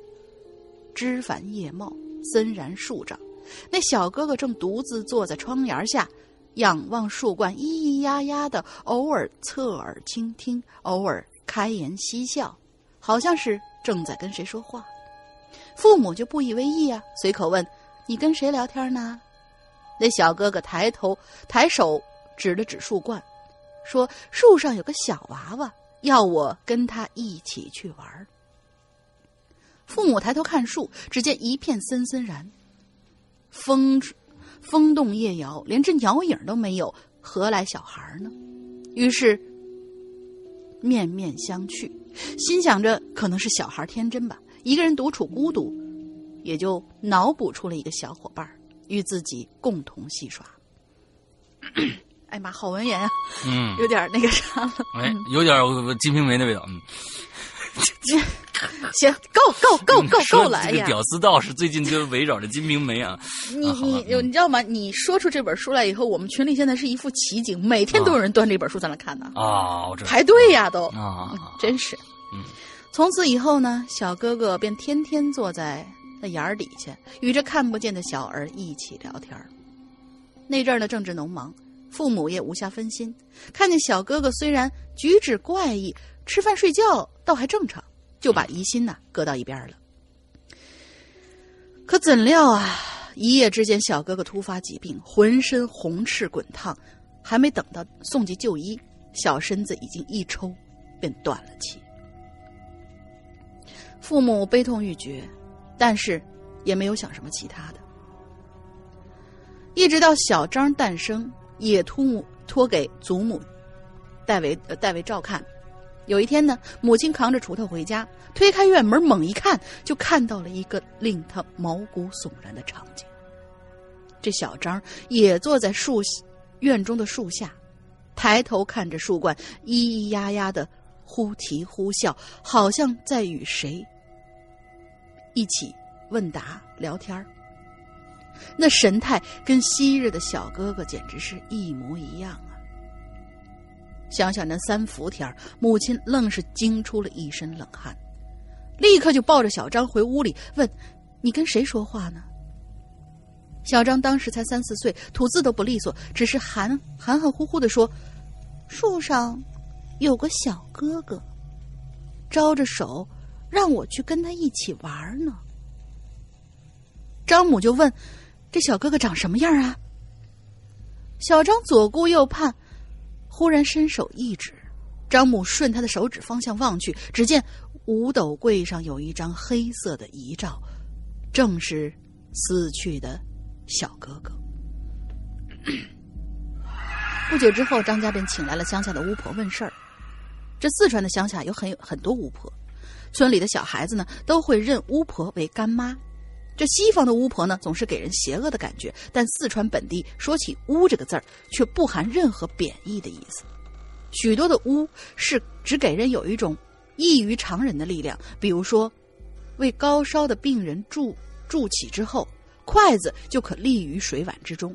枝繁叶茂，森然数丈。那小哥哥正独自坐在窗沿下，仰望树冠，咿咿呀呀的，偶尔侧耳倾听，偶尔开颜嬉笑，好像是正在跟谁说话。父母就不以为意啊，随口问：“你跟谁聊天呢？”那小哥哥抬头抬手指了指树冠，说：“树上有个小娃娃，要我跟他一起去玩。”父母抬头看树，只见一片森森然，风风动叶摇，连只鸟影都没有，何来小孩呢？于是面面相觑，心想着可能是小孩天真吧，一个人独处孤独，也就脑补出了一个小伙伴与自己共同戏耍。哎妈，好文言啊，嗯，有点那个啥了。哎，有点《金瓶梅》的味道。嗯，行，够够够够说够来呀！这个屌丝道士最近就围绕着《金瓶梅》啊，你你你知道吗？你说出这本书来以后，我们群里现在是一副奇景，每天都有人端着一本书在那看呢，啊，我知道排队呀都，啊嗯，真是。嗯，从此以后呢，小哥哥便天天坐在那眼儿底下，与这看不见的小儿一起聊天那阵儿呢，正值农忙，父母也无暇分心，看见小哥哥虽然举止怪异，吃饭睡觉倒还正常，就把疑心呐、搁到一边了。可怎料啊，一夜之间，小哥哥突发疾病，浑身红赤滚烫，还没等到送进就医，小身子已经一抽便断了气。父母悲痛欲绝，但是也没有想什么其他的。一直到小张诞生，也托托给祖母代为代为照看。有一天呢，母亲扛着锄头回家，推开院门，猛一看，就看到了一个令他毛骨悚然的场景。这小张也坐在树院中的树下，抬头看着树冠，咿咿呀呀的忽啼忽笑，好像在与谁一起问答聊天儿那神态跟昔日的小哥哥简直是一模一样啊！想想那三伏天儿母亲愣是惊出了一身冷汗，立刻就抱着小张回屋里问：“你跟谁说话呢？”小张当时才三四岁，吐字都不利索，只是含含含糊糊的说：“树上有个小哥哥，招着手让我去跟他一起玩呢。”张母就问：“这小哥哥长什么样啊？”小张左顾右盼，忽然伸手一指，张母顺他的手指方向望去，只见五斗柜上有一张黑色的遗照，正是死去的小哥哥。不久之后，张家便请来了乡下的巫婆问事儿。这四川的乡下有很有很多巫婆，村里的小孩子呢都会认巫婆为干妈。这西方的巫婆呢，总是给人邪恶的感觉，但四川本地说起“巫”这个字儿，却不含任何贬义的意思。许多的巫是只给人有一种异于常人的力量，比如说，为高烧的病人助助起之后，筷子就可立于水碗之中，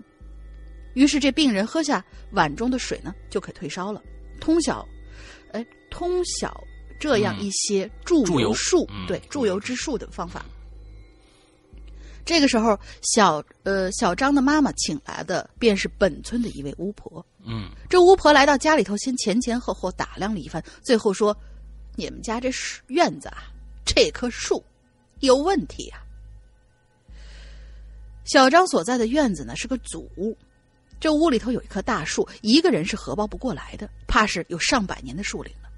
于是这病人喝下碗中的水呢，就可退烧了。通晓，哎，通晓这样一些助助油术，嗯对助油助油之术的方法。这个时候，小呃小张的妈妈请来的便是本村的一位巫婆。嗯这巫婆来到家里头，先前前后后打量了一番，最后说：“你们家这树院子啊，这棵树有问题啊。”小张所在的院子呢是个祖屋，这屋里头有一棵大树，一个人是荷包不过来的，怕是有上百年的树龄了。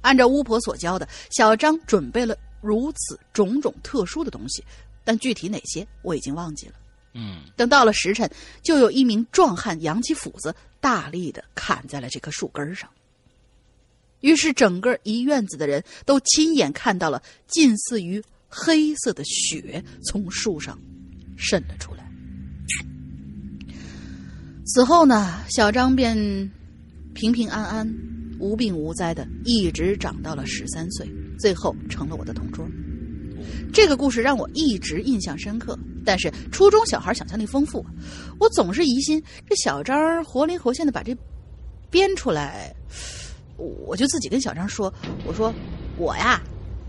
按照巫婆所教的，小张准备了如此种种特殊的东西，但具体哪些我已经忘记了。嗯等到了时辰，就有一名壮汉扬起斧子，大力的砍在了这棵树根上。于是，整个一院子的人都亲眼看到了近似于黑色的血从树上渗了出来。此后呢，小张便平平安安、无病无灾的一直长到了十三岁，最后成了我的同桌。这个故事让我一直印象深刻。但是初中小孩想象力丰富，我总是疑心这小张活灵活现的把这编出来，我就自己跟小张说：“我说我呀，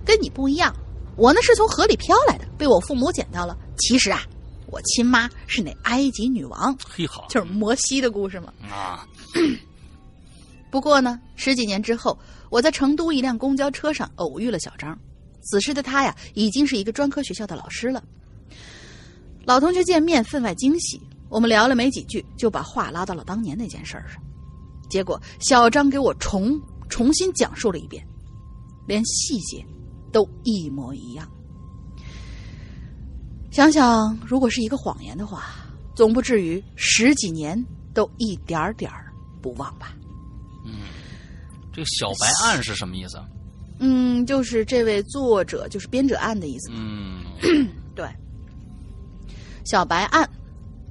跟你不一样，我呢是从河里漂来的，被我父母捡到了。其实啊，我亲妈是那埃及女王，嘿好就是摩西的故事嘛。啊，不过呢，十几年之后，我在成都一辆公交车上偶遇了小张。此时的他呀，已经是一个专科学校的老师了。老同学见面分外惊喜，我们聊了没几句，就把话拉到了当年那件事儿上。结果小张给我重重新讲述了一遍，连细节都一模一样。想想，如果是一个谎言的话，总不至于十几年都一点点儿不忘吧？嗯这个小白案是什么意思？嗯，就是这位作者，就是编者案的意思。嗯 对，小白案，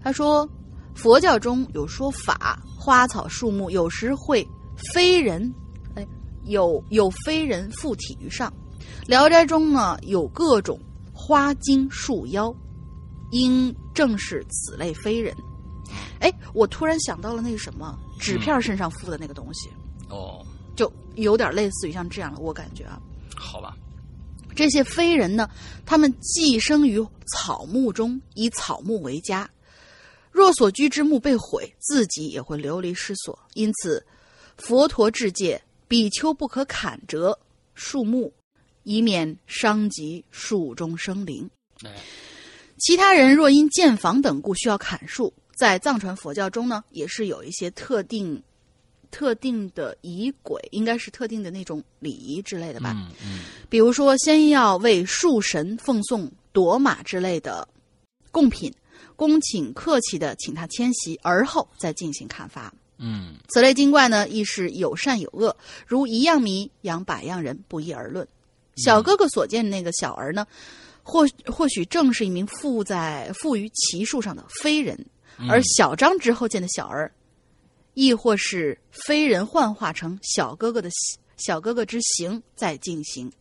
他说，佛教中有说法，花草树木有时会非人，哎，有有非人附体于上。聊斋中呢有各种花精树妖，应正是此类非人。哎，我突然想到了那个什么纸片身上附的那个东西，哦，就有点类似于像这样的，我感觉啊。好吧，这些飞人呢，他们寄生于草木中，以草木为家。若所居之木被毁，自己也会流离失所。因此，佛陀制戒比丘不可砍折树木，以免伤及树中生灵。哎，其他人若因建房等故需要砍树，在藏传佛教中呢，也是有一些特定、特定的仪轨，应该是特定的那种礼仪之类的吧。嗯嗯比如说，先要为树神奉送夺马之类的贡品，恭请客气的请他迁徙，而后再进行砍伐。嗯此类精怪呢，亦是有善有恶，如一样迷养百样人，不一而论。小哥哥所见那个小儿呢，或或许正是一名附在附于奇树上的飞人，而小张之后见的小儿，亦或是非人幻化成小哥哥的小哥哥之形，在进行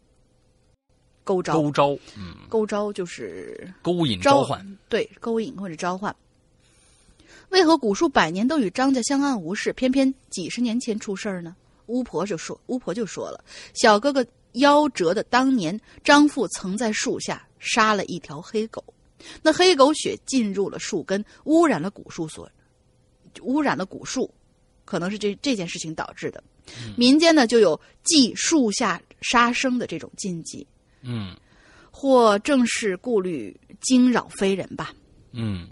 勾招。勾招，嗯，勾招就是勾引召召唤，对，勾引或者召唤。为何古树百年都与张家相安无事，偏偏几十年前出事儿呢？巫婆就说，巫婆就说了，小哥哥夭折的当年，张父曾在树下杀了一条黑狗，那黑狗血进入了树根，污染了古树所，污染了古树，可能是这这件事情导致的。民间呢就有祭树下杀生的这种禁忌，嗯或正是顾虑惊扰非人吧。嗯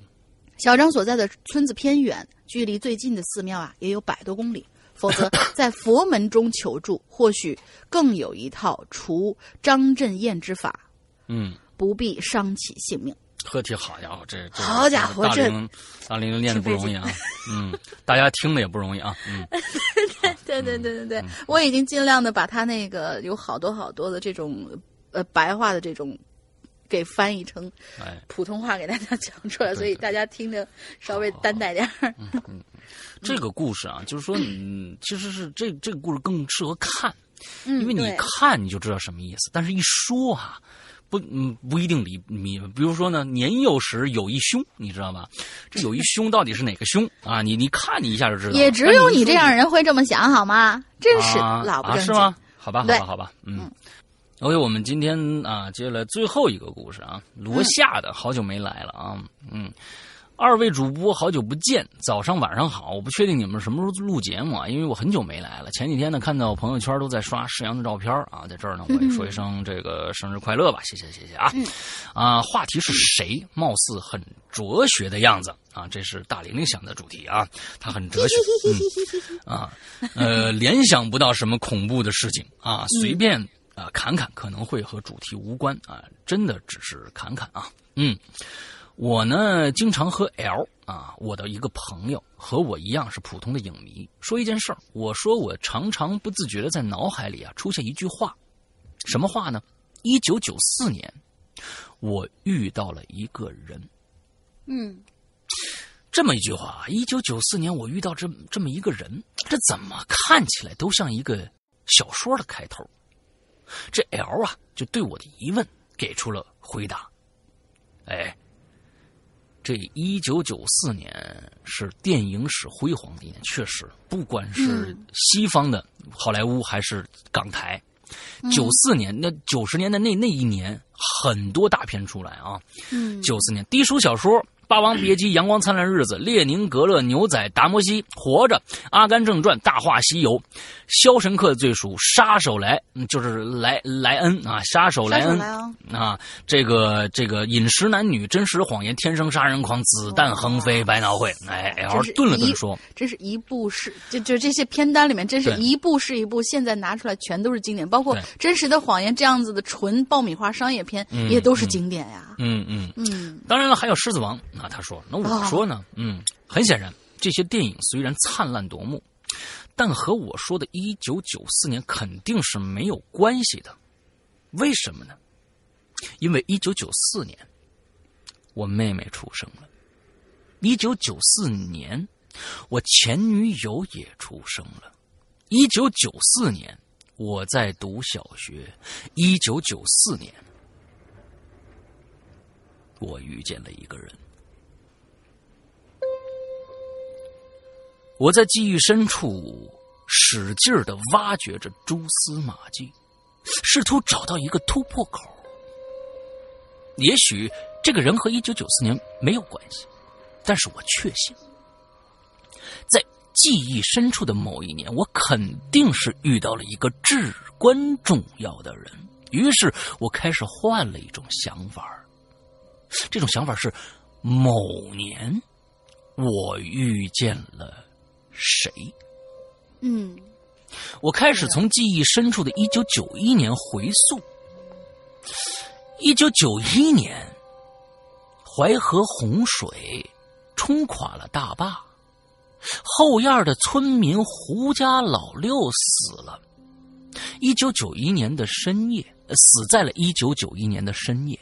小张所在的村子偏远，距离最近的寺庙啊也有百多公里，否则 在佛门中求助，或许更有一套除张震验之法，嗯，不必伤其性命。呵题好家伙，这这好家伙这大玲大玲玲练的不容易啊，嗯，大家听了也不容易啊，嗯对对对对对，我已经尽量的把他那个有好多好多的这种呃白话的这种。给翻译成，普通话给大家讲出来，所以大家听着稍微担待点儿。这个故事啊，就是说，嗯，其实是这这个故事更适合看，因为你看你就知道什么意思，但是一说啊，不嗯不一定你你。比如说呢，年幼时有一凶，你知道吗？这有一凶到底是哪个凶啊？你你看你一下就知道。也只有你这样人会这么想好吗？真是啊老不正经。啊是吗？好吧，好吧，好吧，嗯。OK，我们今天啊，接下来最后一个故事啊，罗夏的，好久没来了啊，嗯，二位主播好久不见，早上晚上好，我不确定你们什么时候录节目啊，因为我很久没来了。前几天呢，看到朋友圈都在刷世阳的照片啊，在这儿呢，我也说一声这个生日快乐吧，谢谢谢谢啊，啊，话题是谁？貌似很哲学的样子啊，这是大玲玲想的主题啊，她很哲学，嗯啊，呃，联想不到什么恐怖的事情啊，随便啊侃侃可能会和主题无关啊，真的只是侃侃啊，嗯。我呢，经常和 L 啊，我的一个朋友和我一样是普通的影迷，说一件事儿。我说我常常不自觉的在脑海里啊出现一句话，什么话呢？一九九四年，我遇到了一个人。嗯，这么一句话，一九九四年我遇到这这么一个人，这怎么看起来都像一个小说的开头。这 L 啊，就对我的疑问给出了回答。哎，这一九九四年是电影史辉煌的一年，确实，不管是西方的好莱坞还是港台，九四年那九十年代那那一年，很多大片出来啊。嗯，九四年低俗小说。《霸王别姬》《阳光灿烂日子》《列宁格勒牛仔》《达摩西》《活着》《阿甘正传》《大话西游》《肖申克罪赎》《杀手莱》就是莱莱恩啊，杀手莱恩。啊，这个这个饮食男女真实谎言天生杀人狂子弹横飞百脑汇。哎，然后顿了顿说，这是一部是就就这些片单里面，真是一部是一部，现在拿出来全都是经典，包括《真实的谎言》这样子的纯爆米花商业片也都是经典呀。嗯嗯。嗯，当然了，还有《狮子王》。啊，他说：“那我说呢？嗯，很显然，这些电影虽然灿烂夺目，但和我说的1994年肯定是没有关系的。为什么呢？因为1994年，我妹妹出生了。1994年，我前女友也出生了。1994年，我在读小学。1994年，我遇见了一个人。”我在记忆深处使劲的挖掘着蛛丝马迹，试图找到一个突破口。也许这个人和一九九四年没有关系，但是我确信，在记忆深处的某一年，我肯定是遇到了一个至关重要的人。于是我开始换了一种想法，这种想法是：某年我遇见了。谁？嗯，我开始从记忆深处的一九九一年回溯。一九九一年，淮河洪水冲垮了大坝，后院的村民胡家老六死了。一九九一年的深夜，死在了一九九一年的深夜。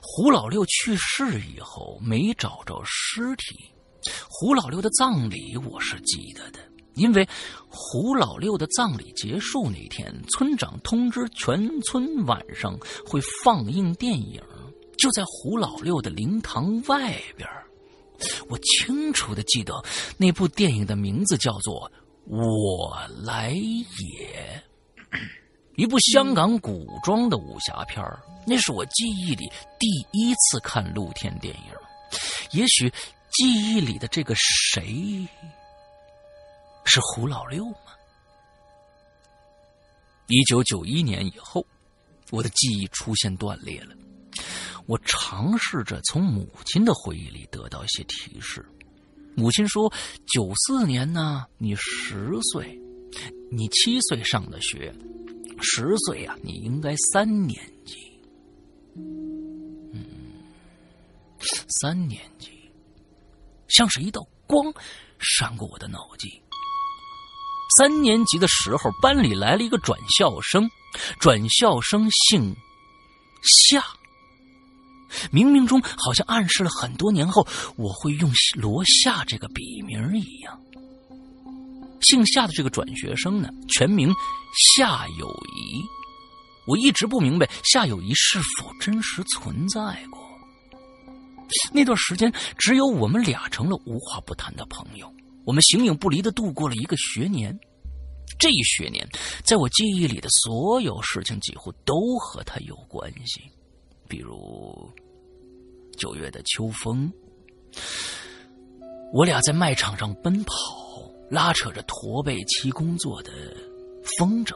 胡老六去世以后，没找着尸体。胡老六的葬礼我是记得的，因为胡老六的葬礼结束那天，村长通知全村晚上会放映电影，就在胡老六的灵堂外边。我清楚的记得那部电影的名字叫做《我来也》，一部香港古装的武侠片那是我记忆里第一次看露天电影，也许。记忆里的这个谁是胡老六吗？一九九一年以后，我的记忆出现断裂了。我尝试着从母亲的回忆里得到一些提示。母亲说：“九四年呢，你十岁，你七岁上的学，十岁啊，你应该三年级。嗯，三年级。”像是一道光闪过我的脑际。三年级的时候，班里来了一个转校生，转校生姓夏，冥冥中好像暗示了很多年后我会用罗夏这个笔名一样。姓夏的这个转学生呢，全名夏友谊。我一直不明白夏友谊是否真实存在过。那段时间，只有我们俩成了无话不谈的朋友。我们形影不离的度过了一个学年。这一学年，在我记忆里的所有事情几乎都和他有关系，比如九月的秋风，我俩在麦场上奔跑，拉扯着驼背期工作的风筝；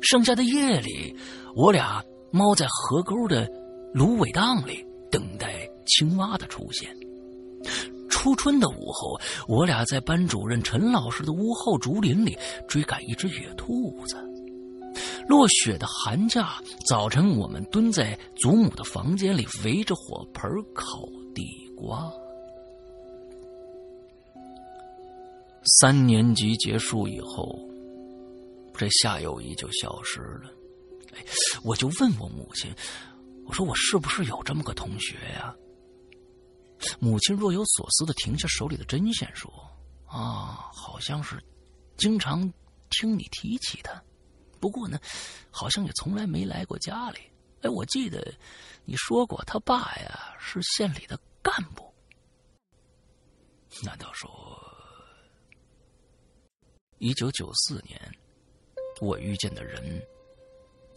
剩下的夜里，我俩猫在河沟的芦苇荡里等待。青蛙的出现。初春的午后，我俩在班主任陈老师的屋后竹林里追赶一只野兔子。落雪的寒假早晨，我们蹲在祖母的房间里，围着火盆烤地瓜。三年级结束以后，这夏友谊就消失了。哎，我就问我母亲，我说我是不是有这么个同学呀？母亲若有所思的停下手里的针线，说：“啊，好像是经常听你提起他，不过呢，好像也从来没来过家里。哎，我记得你说过他爸呀是县里的干部。难道说，一九九四年我遇见的人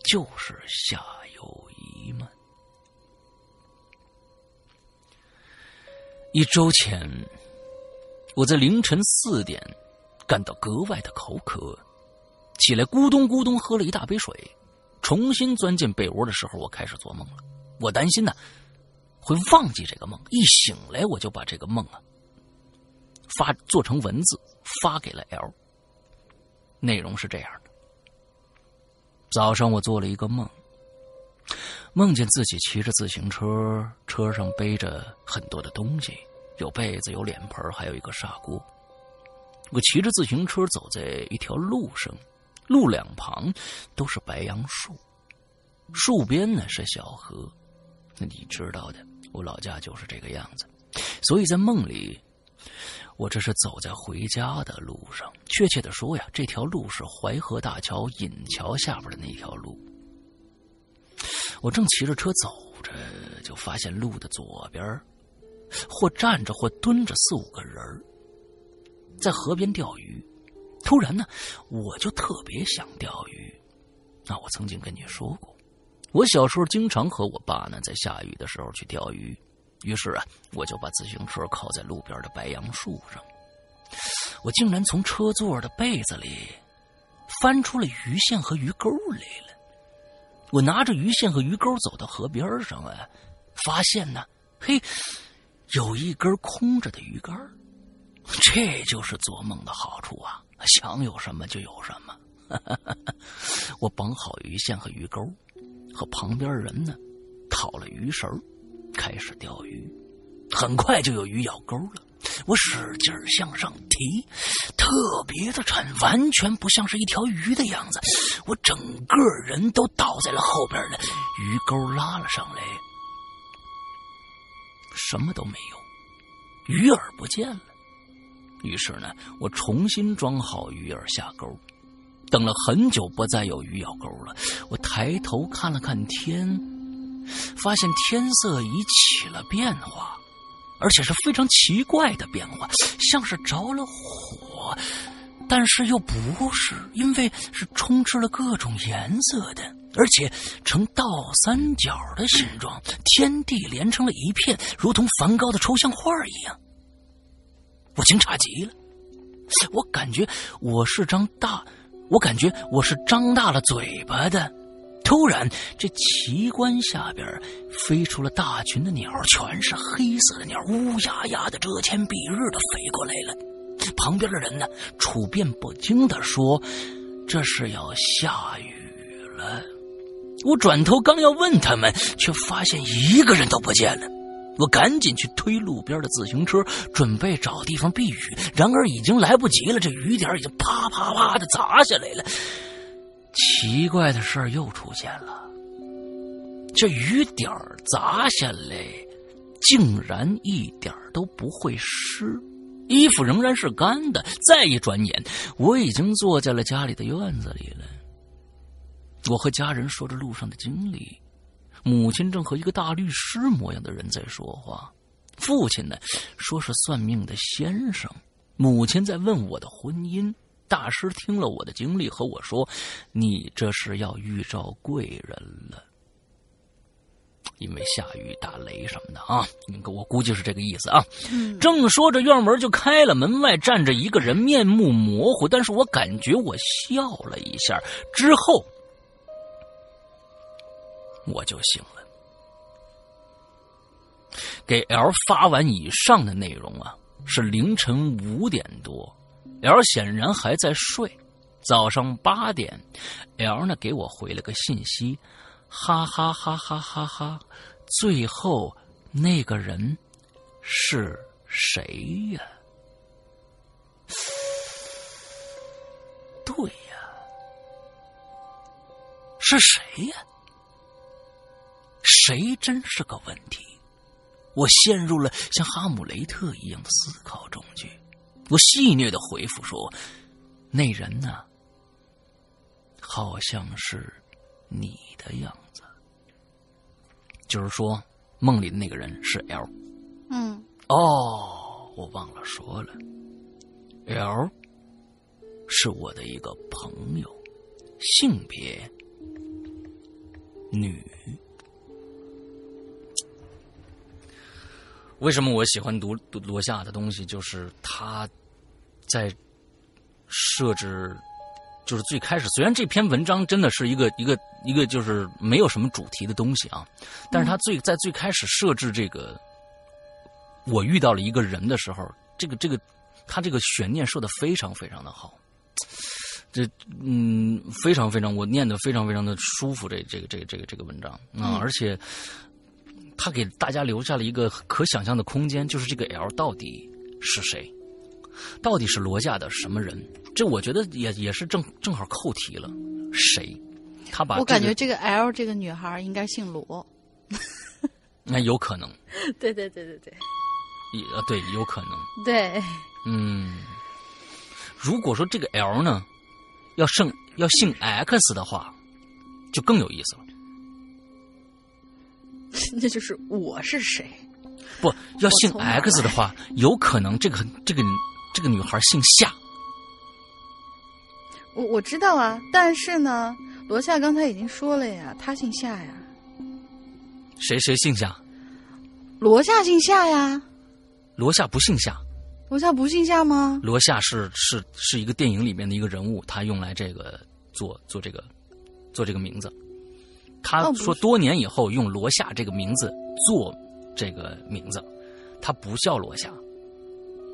就是夏友谊吗？”一周前，我在凌晨四点感到格外的口渴，起来咕咚咕咚喝了一大杯水，重新钻进被窝的时候，我开始做梦了。我担心呢会忘记这个梦，一醒来我就把这个梦啊发做成文字发给了 L。内容是这样的：早上我做了一个梦。梦见自己骑着自行车，车上背着很多的东西，有被子，有脸盆，还有一个砂锅。我骑着自行车走在一条路上，路两旁都是白杨树，树边呢是小河。那你知道的，我老家就是这个样子。所以在梦里，我这是走在回家的路上。确切的说呀，这条路是淮河大桥引桥下边的那条路。我正骑着车走着，就发现路的左边，或站着或蹲着四五个人在河边钓鱼。突然呢，我就特别想钓鱼。那我曾经跟你说过，我小时候经常和我爸呢在下雨的时候去钓鱼。于是啊，我就把自行车靠在路边的白杨树上。我竟然从车座的被子里翻出了鱼线和鱼钩来了。我拿着鱼线和鱼钩走到河边上啊，发现呢，嘿，有一根空着的鱼竿这就是做梦的好处啊，想有什么就有什么。我绑好鱼线和鱼钩，和旁边人呢套了鱼绳，开始钓鱼。很快就有鱼咬钩了，我使劲向上提，特别的沉，完全不像是一条鱼的样子。我整个人都倒在了后边了，鱼钩拉了上来，什么都没有，鱼饵不见了。于是呢，我重新装好鱼饵下钩，等了很久，不再有鱼咬钩了。我抬头看了看天，发现天色已起了变化。而且是非常奇怪的变化，像是着了火，但是又不是，因为是充斥了各种颜色的，而且呈倒三角的形状，天地连成了一片，如同梵高的抽象画一样。我惊诧极了，我感觉我是张大，我感觉我是张大了嘴巴的。突然，这奇观下边飞出了大群的鸟，全是黑色的鸟，乌压压的，遮天蔽日的飞过来了。旁边的人呢，处变不惊的说：“这是要下雨了。”我转头刚要问他们，却发现一个人都不见了。我赶紧去推路边的自行车，准备找地方避雨。然而已经来不及了，这雨点已经啪啪啪的砸下来了。奇怪的事儿又出现了，这雨点砸下来，竟然一点都不会湿，衣服仍然是干的。再一转眼，我已经坐在了家里的院子里了。我和家人说着路上的经历，母亲正和一个大律师模样的人在说话，父亲呢说是算命的先生，母亲在问我的婚姻。大师听了我的经历，和我说：“你这是要遇着贵人了，因为下雨打雷什么的啊。”你我估计是这个意思啊。正说着，院门就开了，门外站着一个人，面目模糊，但是我感觉我笑了一下，之后我就醒了。给 L 发完以上的内容啊，是凌晨五点多。L 显然还在睡。早上八点，L 呢给我回了个信息，哈哈哈哈哈哈。最后那个人是谁呀？对呀，是谁呀？谁真是个问题。我陷入了像哈姆雷特一样的思考中去。我戏谑的回复说：“那人呢，好像是你的样子。”就是说，梦里的那个人是 L。嗯，哦，我忘了说了，L 是我的一个朋友，性别女。为什么我喜欢读读罗夏的东西？就是他在设置，就是最开始，虽然这篇文章真的是一个一个一个就是没有什么主题的东西啊，但是他最在最开始设置这个，我遇到了一个人的时候，这个这个他这个悬念设的非常非常的好，这嗯非常非常我念的非常非常的舒服，这这个这个这个这个文章啊，而且。他给大家留下了一个可想象的空间，就是这个 L 到底是谁，到底是罗家的什么人？这我觉得也也是正正好扣题了，谁？他把我感觉这个 L 这个女孩应该姓罗，那有可能。对对对对对，也对，有可能。对，嗯，如果说这个 L 呢，要姓要姓 X 的话，就更有意思了。那就是我是谁？不要姓 X 的话，有可能这个这个这个女孩姓夏。我我知道啊，但是呢，罗夏刚才已经说了呀，他姓夏呀。谁谁姓夏？罗夏姓夏呀。罗夏不姓夏。罗夏不姓夏吗？罗夏是是是一个电影里面的一个人物，他用来这个做做这个做这个名字。他说多年以后用罗夏这个名字做这个名字，他不叫罗夏，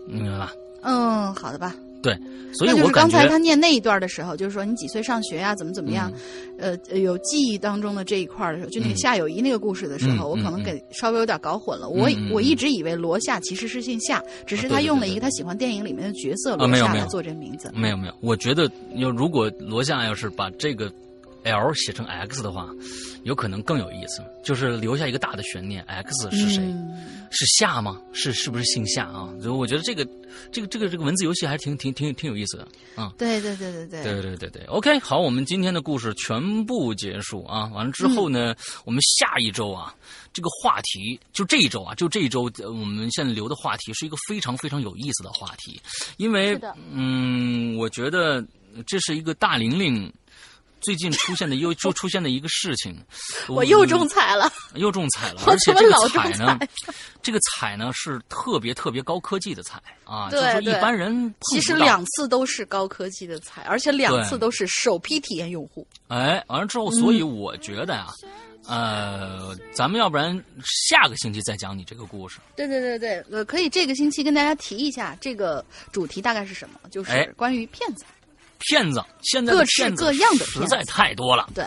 明白吧？嗯，好的吧。对，所以我刚才他念那一段的时候，就是说你几岁上学呀，怎么怎么样，呃，有记忆当中的这一块的时候，就那个夏友谊那个故事的时候，我可能给稍微有点搞混了。我我一直以为罗夏其实是姓夏，只是他用了一个他喜欢电影里面的角色罗夏来做这名字。没有没有，我觉得要如果罗夏要是把这个。L 写成 X 的话，有可能更有意思，就是留下一个大的悬念：X 是谁？是夏吗？是是不是姓夏啊？所以我觉得这个这个这个这个文字游戏还是挺挺挺挺有意思的啊！对对对对对对对对对。OK，好，我们今天的故事全部结束啊！完了之后呢，我们下一周啊，这个话题就这一周啊，就这一周我们现在留的话题是一个非常非常有意思的话题，因为嗯，我觉得这是一个大玲玲。最近出现的又 就出现的一个事情，我又中彩了，又中彩了，而且这个彩呢，这个彩呢是特别特别高科技的彩啊，就是一般人其实两次都是高科技的彩，而且两次都是首批体验用户。哎，完了之后，所以我觉得呀，呃，咱们要不然下个星期再讲你这个故事。对对对对，呃，可以这个星期跟大家提一下这个主题大概是什么，就是关于骗子。骗子现在的骗子实在太多了。对，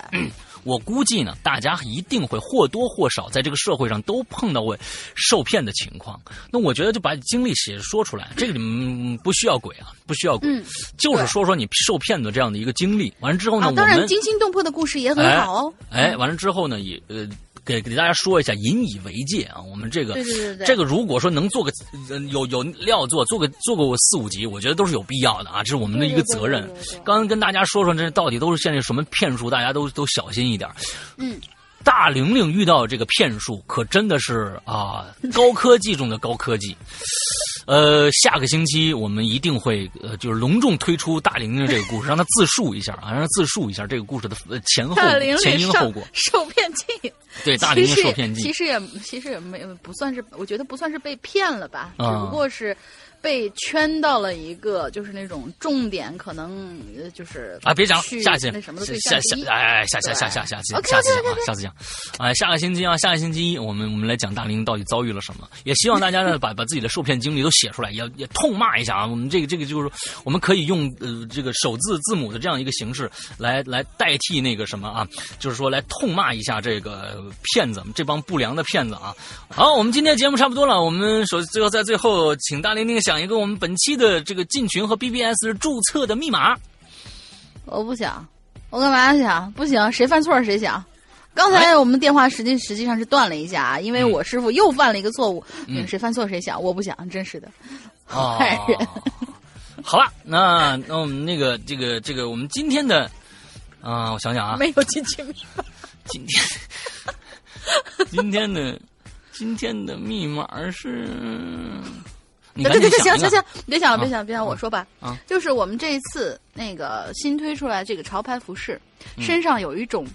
我估计呢，大家一定会或多或少在这个社会上都碰到过受骗的情况。那我觉得就把经历写说出来，这个你们不需要鬼啊，不需要鬼，就是说说你受骗的这样的一个经历。完了之后呢，当然惊心动魄的故事也很好哦。哎，完了之后呢，也呃。给给大家说一下，引以为戒啊！我们这个对对对对，这个如果说能做个有有料做，做个做个四五集，我觉得都是有必要的啊！这是我们的一个责任。刚刚跟大家说说，这到底都是现在什么骗术，大家都都小心一点。嗯，大玲玲遇到这个骗术，可真的是啊，高科技中的高科技。呃，下个星期我们一定会呃，就是隆重推出大玲玲这个故事，让她自述一下啊，让她自述一下这个故事的前后前因后果。受骗记，对大玲玲受骗记，其实也其实也没不算是，我觉得不算是被骗了吧，只不过是被圈到了一个就是那种重点，可能呃就是啊，别讲下期那什么的对下。下哎，下下下下下期，下期讲啊，下次讲。哎，下个星期啊，下个星期一，我们我们来讲大林到底遭遇了什么，也希望大家呢 把把自己的受骗经历都写出来，也也痛骂一下啊。我们这个这个就是我们可以用呃这个首字字母的这样一个形式来来代替那个什么啊，就是说来痛骂一下这个骗子，这帮不良的骗子啊。好，我们今天节目差不多了，我们首最后在最后，请大玲玲想一个我们本期的这个进群和 BBS 注册的密码。我不想，我干嘛想？不行，谁犯错谁想。刚才我们电话实际实际上是断了一下啊，因为我师傅又犯了一个错误。嗯谁犯错谁想，我不想，真是的。哦坏人，好了，那那我们那个这个这个我们今天的啊、我想想啊，没有进去密码。今天今天的今天的密码是，对对对，行行行，别想了，啊。别想了，别想了，我说吧，啊。就是我们这一次那个新推出来这个潮牌服饰，嗯。身上有一种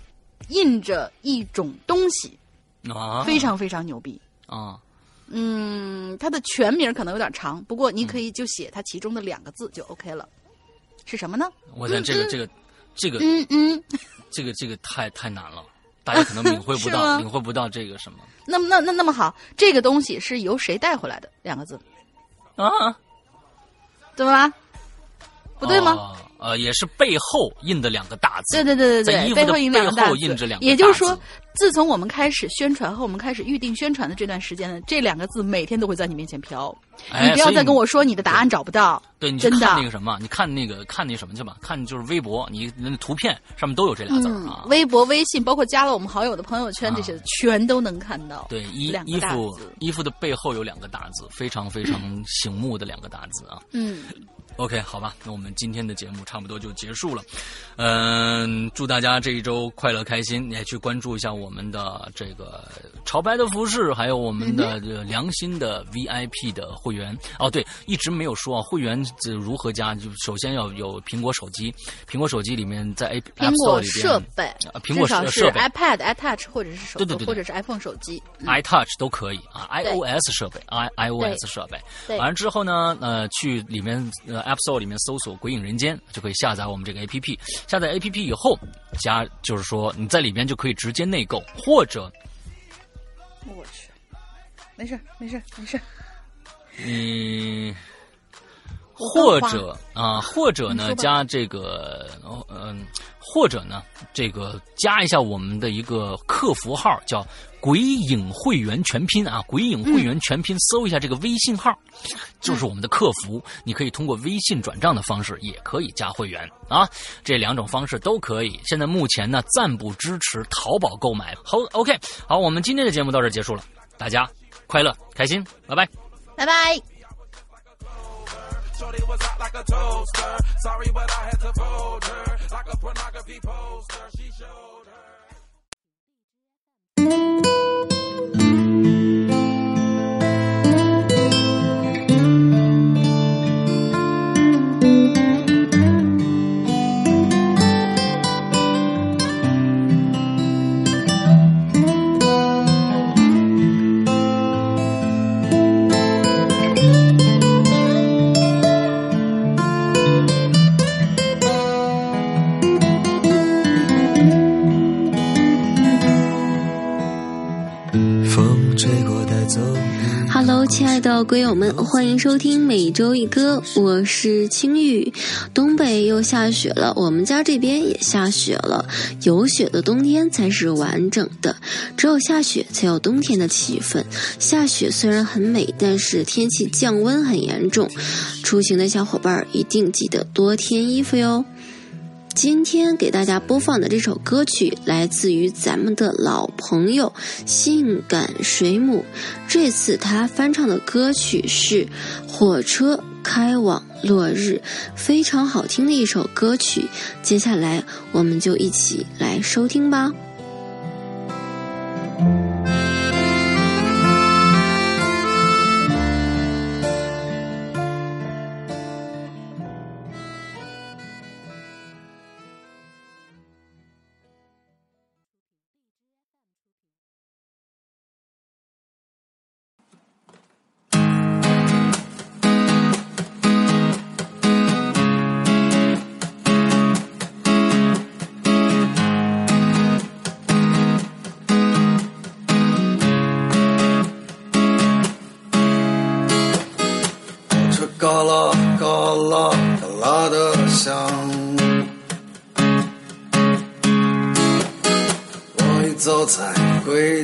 印着一种东西，啊，非常非常牛逼。啊。嗯，它的全名可能有点长，不过你可以就写它其中的两个字就 OK 了。是什么呢？我想这个这个这个嗯嗯，这个这个太太难了，大家可能领会不到，领会不到这个什么。那么那那那么好，这个东西是由谁带回来的？两个字，啊？怎么啦？不对吗？哦呃，也是背后印的两个大字。对对对对对，背后印两个大字印着两个也就是说，自从我们开始宣传和我们开始预定宣传的这段时间呢，这两个字每天都会在你面前飘。哎你不要再跟我说你的答案找不到。对，你去真的看那个什么，你看那个看那什么去吧，看就是微博，你那图片上面都有这俩字啊，。微博、微信，包括加了我们好友的朋友圈，这些全都能看到。对，衣衣服衣服的背后有两个大字，非常非常醒目的两个大字啊。嗯，OK，好吧，那我们今天的节目差不多就结束了。嗯，祝大家这一周快乐开心，也去关注一下我们的这个潮白的服饰，还有我们的这个良心的 VIP 的会员。哦，对，一直没有说啊，会员这如何加？就首先要有苹果手机，苹果手机里面在 A 苹 App 果 Store 里边设备啊，苹果至少是设设备 iPad、iTouch 或者是手对对对对或者是 iPhone 手机。嗯 iTouch 都可以啊，iOS 设备，i iOS 设备。完了之后呢，呃，去里面呃 App Store 里面搜索“鬼影人间”，就可以下载我们这个 APP。下载 APP 以后，加就是说你在里边就可以直接内购，或者我去，没事没事没事。你。或者啊、或者呢加这个嗯、或者呢这个加一下我们的一个客服号，叫“鬼影会员全拼”啊，“鬼影会员全拼”，搜一下这个微信号，就是我们的客服，你可以通过微信转账的方式也可以加会员啊，这两种方式都可以。现在目前呢暂不支持淘宝购买。好，OK，好，我们今天的节目到这结束了，大家快乐开心，拜拜。拜拜。Shorty was hot like a toaster. Sorry, but I had to fold her like a pornography poster. She showed Hello，亲爱的鬼友们，欢迎收听每周一歌，我是青玉。东北又下雪了，我们家这边也下雪了。有雪的冬天才是完整的，只有下雪才有冬天的气氛。下雪虽然很美，但是天气降温很严重，出行的小伙伴一定记得多添衣服哟。今天给大家播放的这首歌曲来自于咱们的老朋友性感水母，这次他翻唱的歌曲是《火车开往落日》，非常好听的一首歌曲。接下来我们就一起来收听吧。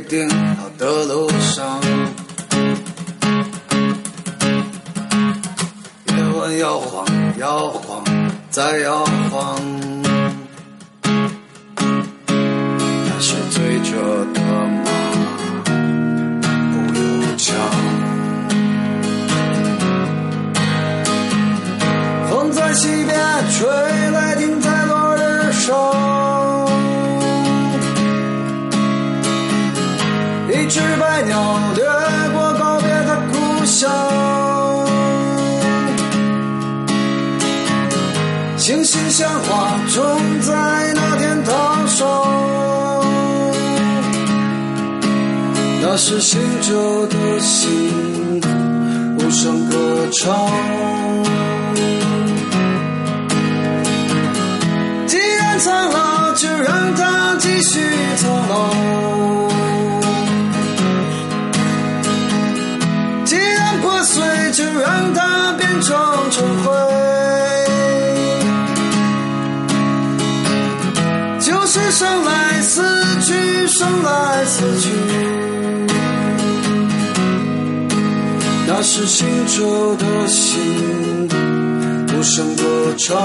定好的路上夜晚摇晃摇晃再摇晃是行走的心那是清澈的心无声歌唱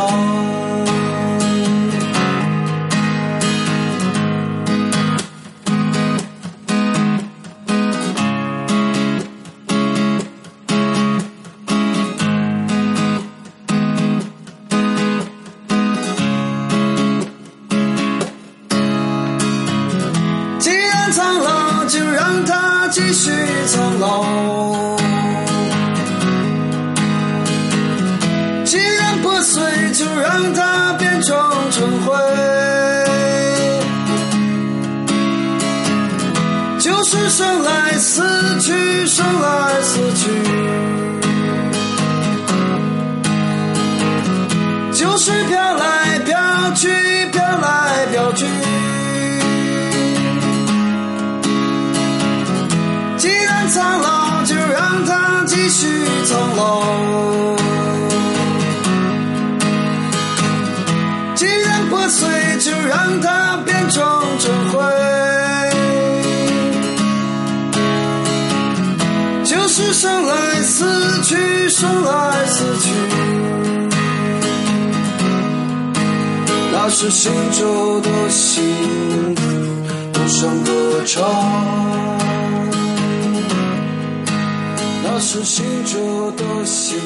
是行舟的心，无声歌唱。那是行舟的心。